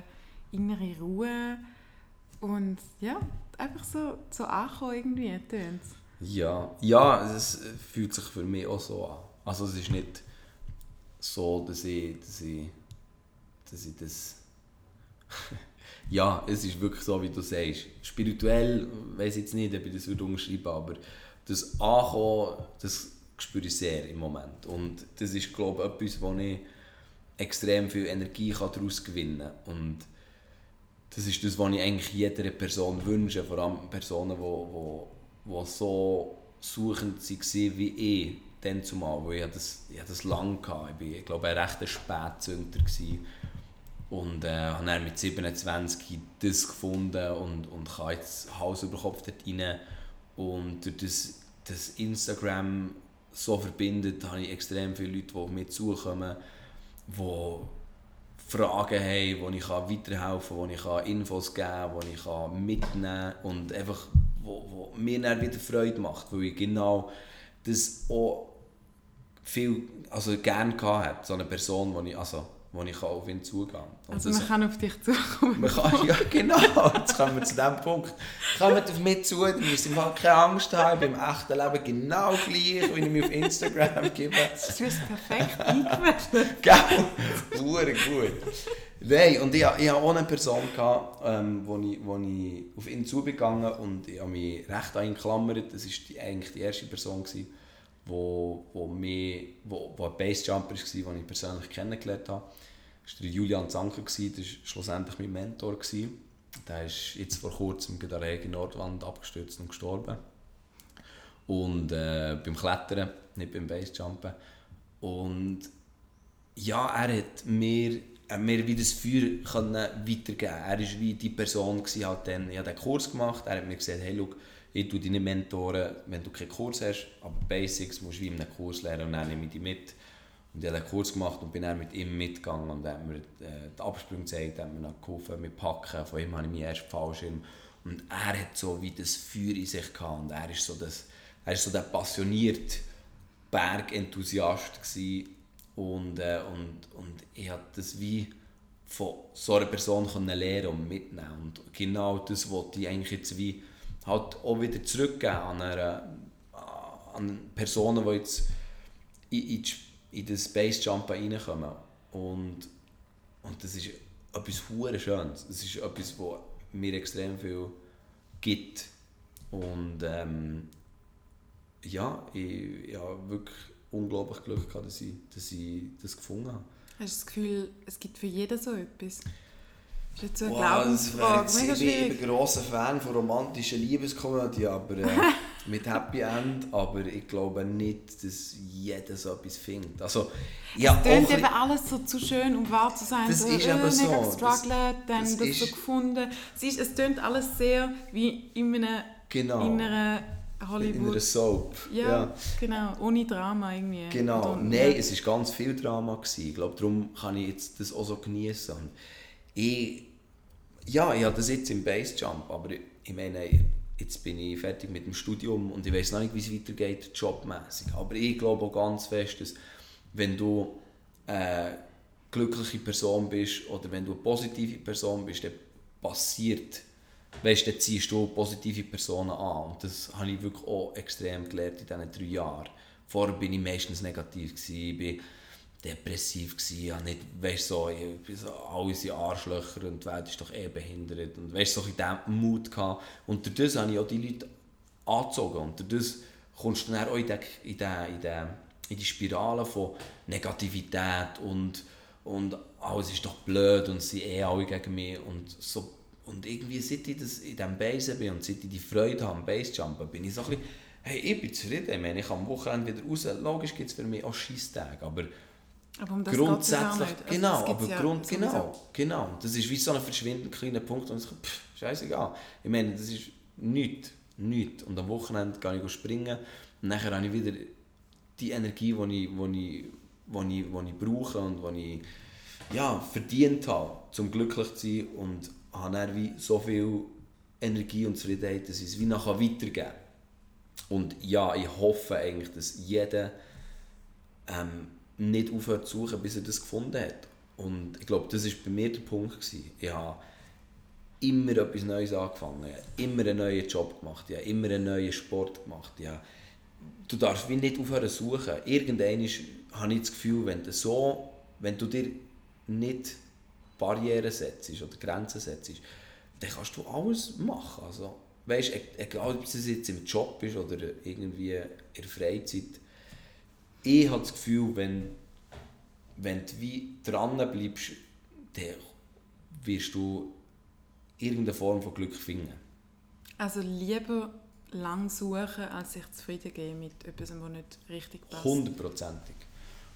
innere Ruhe und ja, einfach so, so ankommen irgendwie, tönt's. Ja, ja, es fühlt sich für mich auch so an. Also es ist nicht so, dass ich, dass ich, dass ich das... ja, es ist wirklich so, wie du sagst. Spirituell weiß ich jetzt nicht, ob ich das würde unterschreiben aber das Ankommen, das spüre ich sehr im Moment. Und das ist, glaube ich, etwas, wo ich extrem viel Energie daraus gewinnen kann. Und das ist das, was ich eigentlich jeder Person wünsche, vor allem Personen, die so suchend waren wie ich, dann zumal, weil ich das, ich das lange hatte. Ich war, glaube, ein rechter Spätzünder gewesen. und äh, habe dann mit 27 das gefunden und, und kann jetzt Haus über Kopf dort rein. Und durch das, das Instagram so verbindet, habe ich extrem viele Leute, die auf mich zukommen, die Fragen haben, wo ich weiterhelfen kann, wo ich Infos geben kann, wo ich mitnehmen kann und einfach, wo, wo mir dann wieder Freude macht, weil ich genau das auch viel, also gerne hatte, so eine Person, wo ich, also, wo ich auf ihn zugehen kann. Und Also man kann auf dich zukommen. man kann, ja genau, jetzt kommen wir zu dem Punkt. Kommt auf mich zu, müsst ihr mal keine Angst haben, im echten Leben genau gleich, wie ich mich auf Instagram gebe. Du bist perfekt eingewechselt. Gell? Hure gut. Nein, und ich, ich hatte auch eine Person, gehabt, ähm, wo, ich, wo ich auf ihn zugegangen und ich habe mich recht an ihn geklammert. Das war die, eigentlich die erste Person, gewesen, wo, wo, mich, wo, wo ein Bassjumper war, den ich persönlich kennengelernt habe. Das war der Julian Zanker, das war schlussendlich mein Mentor. Der ist jetzt vor kurzem an der Regen Nordwand abgestürzt und gestorben. Und äh, beim Klettern, nicht beim Bassjumpen. Und ja, er hat mir, er mir wie das Feuer können weitergeben Er war wie die Person, gewesen, halt dann, ich habe den Kurs gemacht, er hat mir gesagt, hey, schau, ich tue deine Mentoren, wenn du keinen Kurs hast, aber Basics musst du wie in einem Kurs lernen und dann nehme ich dich mit. Und ich habe den Kurs gemacht und bin dann mit ihm mitgegangen und hat mir äh, den Absprung gezeigt, hat mir noch geholfen mit Packen, von ihm habe ich meinen ersten Fallschirm. Und er hat so wie das Feuer in sich gehabt und er ist so, das, er ist so der passionierte Bergenthusiast gewesen. und, äh, und, und ich konnte das wie von so einer Person lernen und mitnehmen und genau das wollte ich eigentlich jetzt wie halt auch wieder zurückgeben an, einer, an Personen, die jetzt in, in, in das Space Jumpen reinkommen und, und das ist etwas hure Schönes. Es ist etwas, was mir extrem viel gibt und ähm, ja, ich, ich habe wirklich unglaublich Glück gehabt, dass ich, dass ich das gefunden habe. Hast du das Gefühl, es gibt für jeden so etwas? Das ist jetzt eine Wow, Glaubensfrage. Mega ich bin ein grosser Fan von romantischen Liebeskomödien, aber äh, mit Happy End. Aber ich glaube nicht, dass jeder so etwas findet. Also, ja, Es ein eben alles so zu schön, um wahr zu sein. Das so, ist äh, eben so. gestruggelt, dann Das- das, so ist- gefunden. Es, ist, es tönt alles sehr wie in einer Genau. inneren in Hollywood. einer Soap. ja, genau. Ohne Drama irgendwie. Genau, nein, ja. es war ganz viel Drama. Gewesen. Ich glaube, darum kann ich jetzt das auch so genießen. Ich, ja, ich habe das jetzt im Bassjump, aber ich, ich meine, jetzt bin ich fertig mit dem Studium und ich weiß noch nicht, wie es weitergeht, jobmäßig. Aber ich glaube auch ganz fest, dass wenn du eine glückliche Person bist oder wenn du eine positive Person bist, dann passiert weißt, dann ziehst du positive Personen an. Und das habe ich wirklich auch extrem gelernt in diesen drei Jahren. Vorher war ich meistens negativ, gewesen, depressiv, gewesen, ich nicht, weißt, so, so, alle sind Arschlöcher und die Welt ist doch eh behindert. Und weißt, so in diesem Mut gehabt. Und durch das habe ich auch die Leute angezogen. Und durch das kommst du dann auch in die, in die, in die, in die Spirale von Negativität und, und alles ist doch blöd und sie eh alle gegen mich. Und so und irgendwie, seit ich das in diesem Base bin und seit ich die Freude habe am Basejumpen, bin ich so ein bisschen, hey, ich bin zufrieden. Ich meine, ich am Wochenende wieder raus. Logisch gibt es für mich auch Scheisstage, aber, aber um grundsätzlich, also genau, aber ja Grund, genau, genau. Das ist wie so ein verschwindend kleiner Punkt und ich sage, pff, scheißegal. Ich meine, das ist nichts, nichts. Und am Wochenende gehe ich springen und nachher habe ich wieder die Energie, die ich, die ich, die ich, die ich brauche und die ich ja, verdient habe, um glücklich zu sein und habe dann wie so viel Energie und Zufriedenheit, dass ich es wie nachher weitergeben kann. Und ja, ich hoffe eigentlich, dass jeder ähm, nicht aufhört zu suchen, bis er das gefunden hat. Und ich glaube, das war bei mir der Punkt. Gewesen. Ich habe immer etwas Neues angefangen, ich habe immer einen neuen Job gemacht, ich habe immer einen neuen Sport gemacht. Ich du darfst wie nicht aufhören zu suchen. Irgendwann habe ich das Gefühl, wenn du, so, wenn du dir nicht Barrieren setzt oder Grenzen setzt, dann kannst du alles machen. Also, weißt, e-, egal ob es jetzt im Job ist oder irgendwie in der Freizeit, ich habe das Gefühl, wenn, wenn du wie dran bleibst, dann wirst du irgendeine Form von Glück finden. Also lieber lang suchen, als sich zufrieden geben mit etwas, was nicht richtig passt. Hundertprozentig.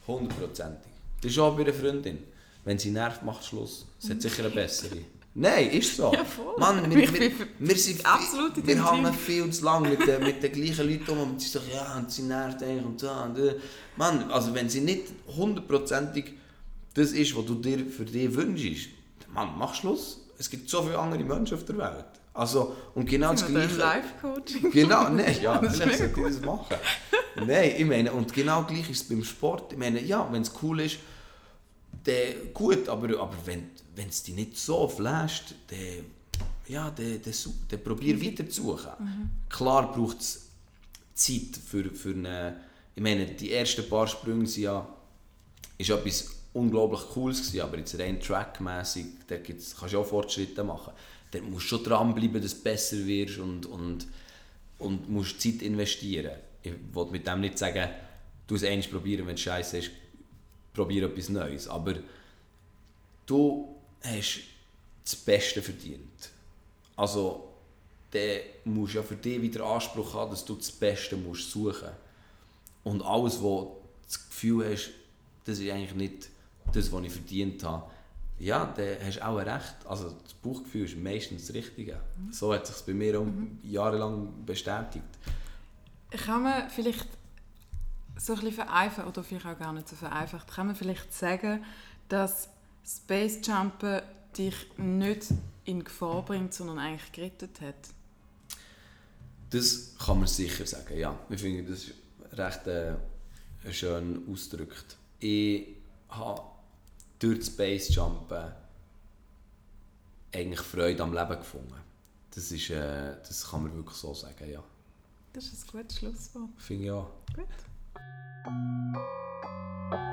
Hundertprozentig. Das ist auch bei einer Freundin. Wenn sie nervt, macht Schluss. Sie hat sicher eine bessere. Nein, ist so. Ja, voll. Mann, wir, wir, wir sind absolut in Wir hängen viel zu lange mit, den, mit den gleichen Leuten um und sie sagen, ja, und sie nervt eigentlich und so. Und, äh. Mann, also wenn sie nicht hundertprozentig das ist, was du dir für dich wünschst, Mann, mach Schluss. Es gibt so viele andere Menschen auf der Welt. Also, und genau das Gleiche. Live-Coaching. Genau, nein, ja, vielleicht sollte ich das machen. nein, ich meine, und genau gleich ist es beim Sport. Ich meine, ja, wenn es cool ist, dann gut, aber, aber wenn es dich nicht so flasht, dann, ja, dann, dann, dann probier mhm. weiter zu suchen. Mhm. Klar braucht es Zeit für, für eine, ich meine, die ersten paar Sprünge sind ja, ist etwas unglaublich Cooles gewesen, aber jetzt rein trackmäßig, da kannst du auch Fortschritte machen. Da musst du schon dranbleiben, dass du besser wirst und, und, und musst Zeit investieren. Ich wollte mit dem nicht sagen, du es einmal probieren, wenn es scheiße ist, probiere etwas Neues. Aber du hast das Beste verdient. Also, dann musst du ja für dich wieder Anspruch haben, dass du das Beste musst suchen Und alles, wo du das Gefühl hast, das ist eigentlich nicht das, was ich verdient habe, ja, dann hast du auch recht. Also das Bauchgefühl ist meistens das Richtige. So hat es sich bei mir auch mhm. jahrelang bestätigt. Kann man vielleicht so ein bisschen vereinfacht, oder vielleicht auch gar nicht so vereinfacht, kann man vielleicht sagen, dass Space Jumpen dich nicht in Gefahr bringt, sondern eigentlich gerettet hat? Das kann man sicher sagen, ja. Ich finde, das ist recht äh, schön ausgedrückt. Ich habe durch Space Jumpen eigentlich Freude am Leben gefunden. Das, ist, äh, das kann man wirklich so sagen, ja. Das ist ein gutes Schlusswort. Finde ich auch. Gut. Thank you.